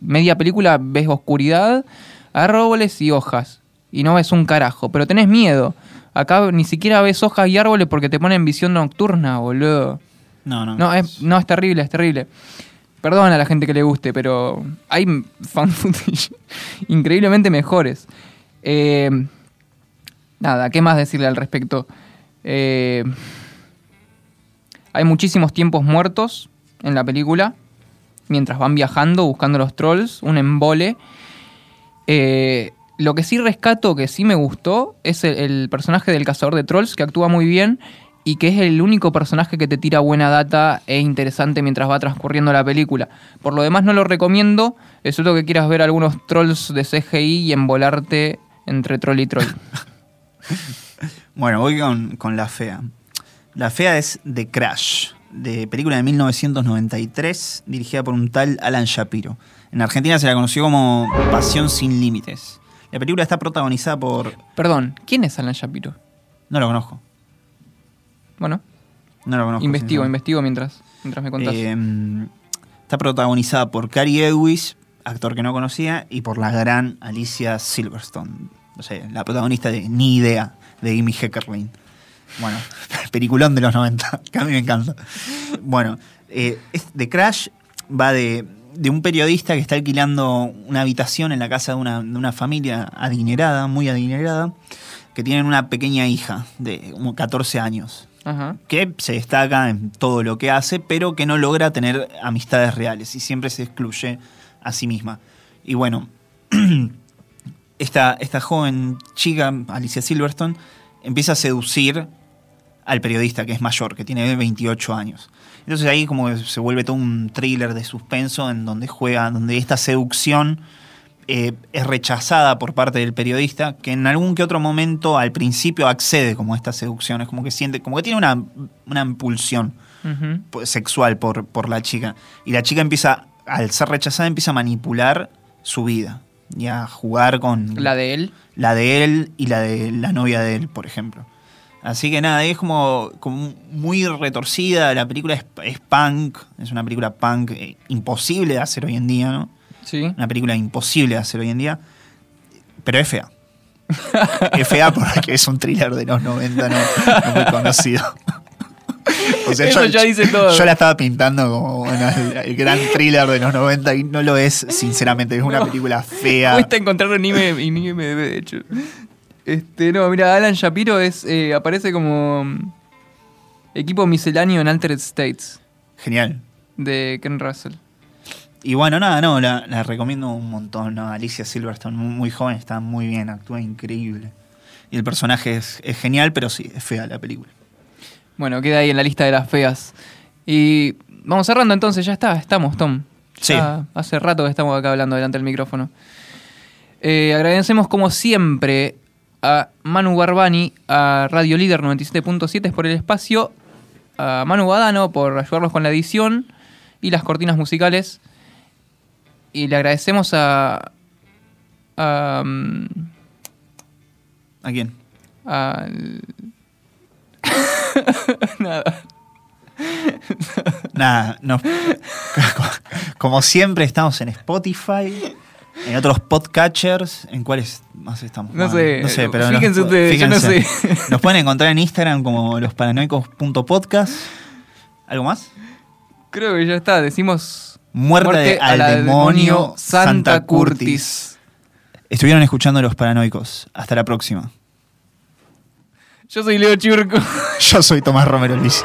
[SPEAKER 2] media película, ves oscuridad, árboles y hojas. Y no ves un carajo, pero tenés miedo. Acá ni siquiera ves hojas y árboles porque te ponen visión nocturna, boludo.
[SPEAKER 3] No, no.
[SPEAKER 2] No, es, no, es terrible, es terrible. Perdón a la gente que le guste, pero hay fan footage increíblemente mejores. Eh, nada, ¿qué más decirle al respecto? Eh, hay muchísimos tiempos muertos en la película, mientras van viajando, buscando los trolls, un embole. Eh, lo que sí rescato, que sí me gustó, es el, personaje del cazador de trolls, que actúa muy bien y que es el único personaje que te tira buena data e interesante mientras va transcurriendo la película. Por lo demás no lo recomiendo, excepto que quieras ver algunos trolls de CGI y embolarte entre troll y troll.
[SPEAKER 3] Bueno, voy con, con La Fea. La Fea es The Crash, de película de 1993, dirigida por un tal Alan Shapiro. En Argentina se la conoció como Pasión sin Límites. La película está protagonizada por...
[SPEAKER 2] Perdón, ¿quién es Alan Shapiro?
[SPEAKER 3] No lo conozco.
[SPEAKER 2] Bueno,
[SPEAKER 3] No lo conozco.
[SPEAKER 2] investigo, investigo mientras, mientras me contás.
[SPEAKER 3] Eh, está protagonizada por Cary Elwes, actor que no conocía, y por la gran Alicia Silverstone. No sé, la protagonista de Ni Idea, de Amy Heckerling. Bueno, peliculón de los 90, que a mí me encanta. Bueno, eh, es- The Crash va de, de un periodista que está alquilando una habitación en la casa de una, de una familia adinerada, muy adinerada, que tienen una pequeña hija de como 14 años
[SPEAKER 2] Ajá.
[SPEAKER 3] que se destaca en todo lo que hace, pero que no logra tener amistades reales y siempre se excluye a sí misma. Y bueno, esta, esta joven chica, Alicia Silverstone, empieza a seducir al periodista, que es mayor, que tiene 28 años. Entonces ahí como que se vuelve todo un thriller de suspenso en donde juega, donde esta seducción eh, es rechazada por parte del periodista, que en algún que otro momento al principio accede como a esta seducción, es como que siente, como que tiene una, una impulsión pues, sexual por, por la chica. Y la chica empieza, al ser rechazada, empieza a manipular su vida y a jugar con
[SPEAKER 2] La de él.
[SPEAKER 3] la de él y la de la novia de él, por ejemplo. Así que nada, es como, como muy retorcida. La película es, es punk, es una película punk eh, imposible de hacer hoy en día, ¿no?
[SPEAKER 2] Sí.
[SPEAKER 3] Una película imposible de hacer hoy en día, pero es fea. es fea porque es un thriller de los 90, no, no muy conocido. O sea,
[SPEAKER 2] Eso ya dice todo.
[SPEAKER 3] Yo la estaba pintando como bueno, el, el gran thriller de los 90 y no lo es, sinceramente. Es una
[SPEAKER 2] No.
[SPEAKER 3] película fea.
[SPEAKER 2] Cuesta encontrarlo en IMDb, en IMDb, de hecho. Este, no, mira, Alan Shapiro es, eh, aparece como mm, equipo misceláneo en Altered States
[SPEAKER 3] Genial.
[SPEAKER 2] de Ken Russell.
[SPEAKER 3] Y bueno, nada, no, la, la recomiendo un montón. ¿no? Alicia Silverstone, muy, muy joven, está muy bien, actúa increíble. Y el personaje es, es genial, pero sí, es fea la película.
[SPEAKER 2] Bueno, queda ahí en la lista de las feas. Y vamos cerrando entonces, ya está, estamos, Tom.
[SPEAKER 3] Sí.
[SPEAKER 2] Hace rato que estamos acá hablando delante del micrófono. Eh, agradecemos como siempre a Manu Garbani, a Radio Líder 97.7 por el espacio, a Manu Badano por ayudarnos con la edición y las cortinas musicales. Y le agradecemos a... a mm,
[SPEAKER 3] ¿A quién?
[SPEAKER 2] al- Nada.
[SPEAKER 3] Nada, no. Como siempre, estamos en Spotify, en otros podcatchers. ¿En cuáles más estamos?
[SPEAKER 2] No sé,
[SPEAKER 3] No sé, pero.
[SPEAKER 2] fíjense
[SPEAKER 3] nos,
[SPEAKER 2] ustedes, yo no sé.
[SPEAKER 3] Nos pueden encontrar en Instagram como losparanoicos.podcast. ¿Algo más?
[SPEAKER 2] Creo que ya está, decimos...
[SPEAKER 3] Muerte, al demonio
[SPEAKER 2] Santa,
[SPEAKER 3] Santa
[SPEAKER 2] Curtis.
[SPEAKER 3] Curtis. Estuvieron escuchando Los Paranoicos. Hasta la próxima.
[SPEAKER 2] Yo soy Leo Churco.
[SPEAKER 3] Yo soy Tomás Romero Luis.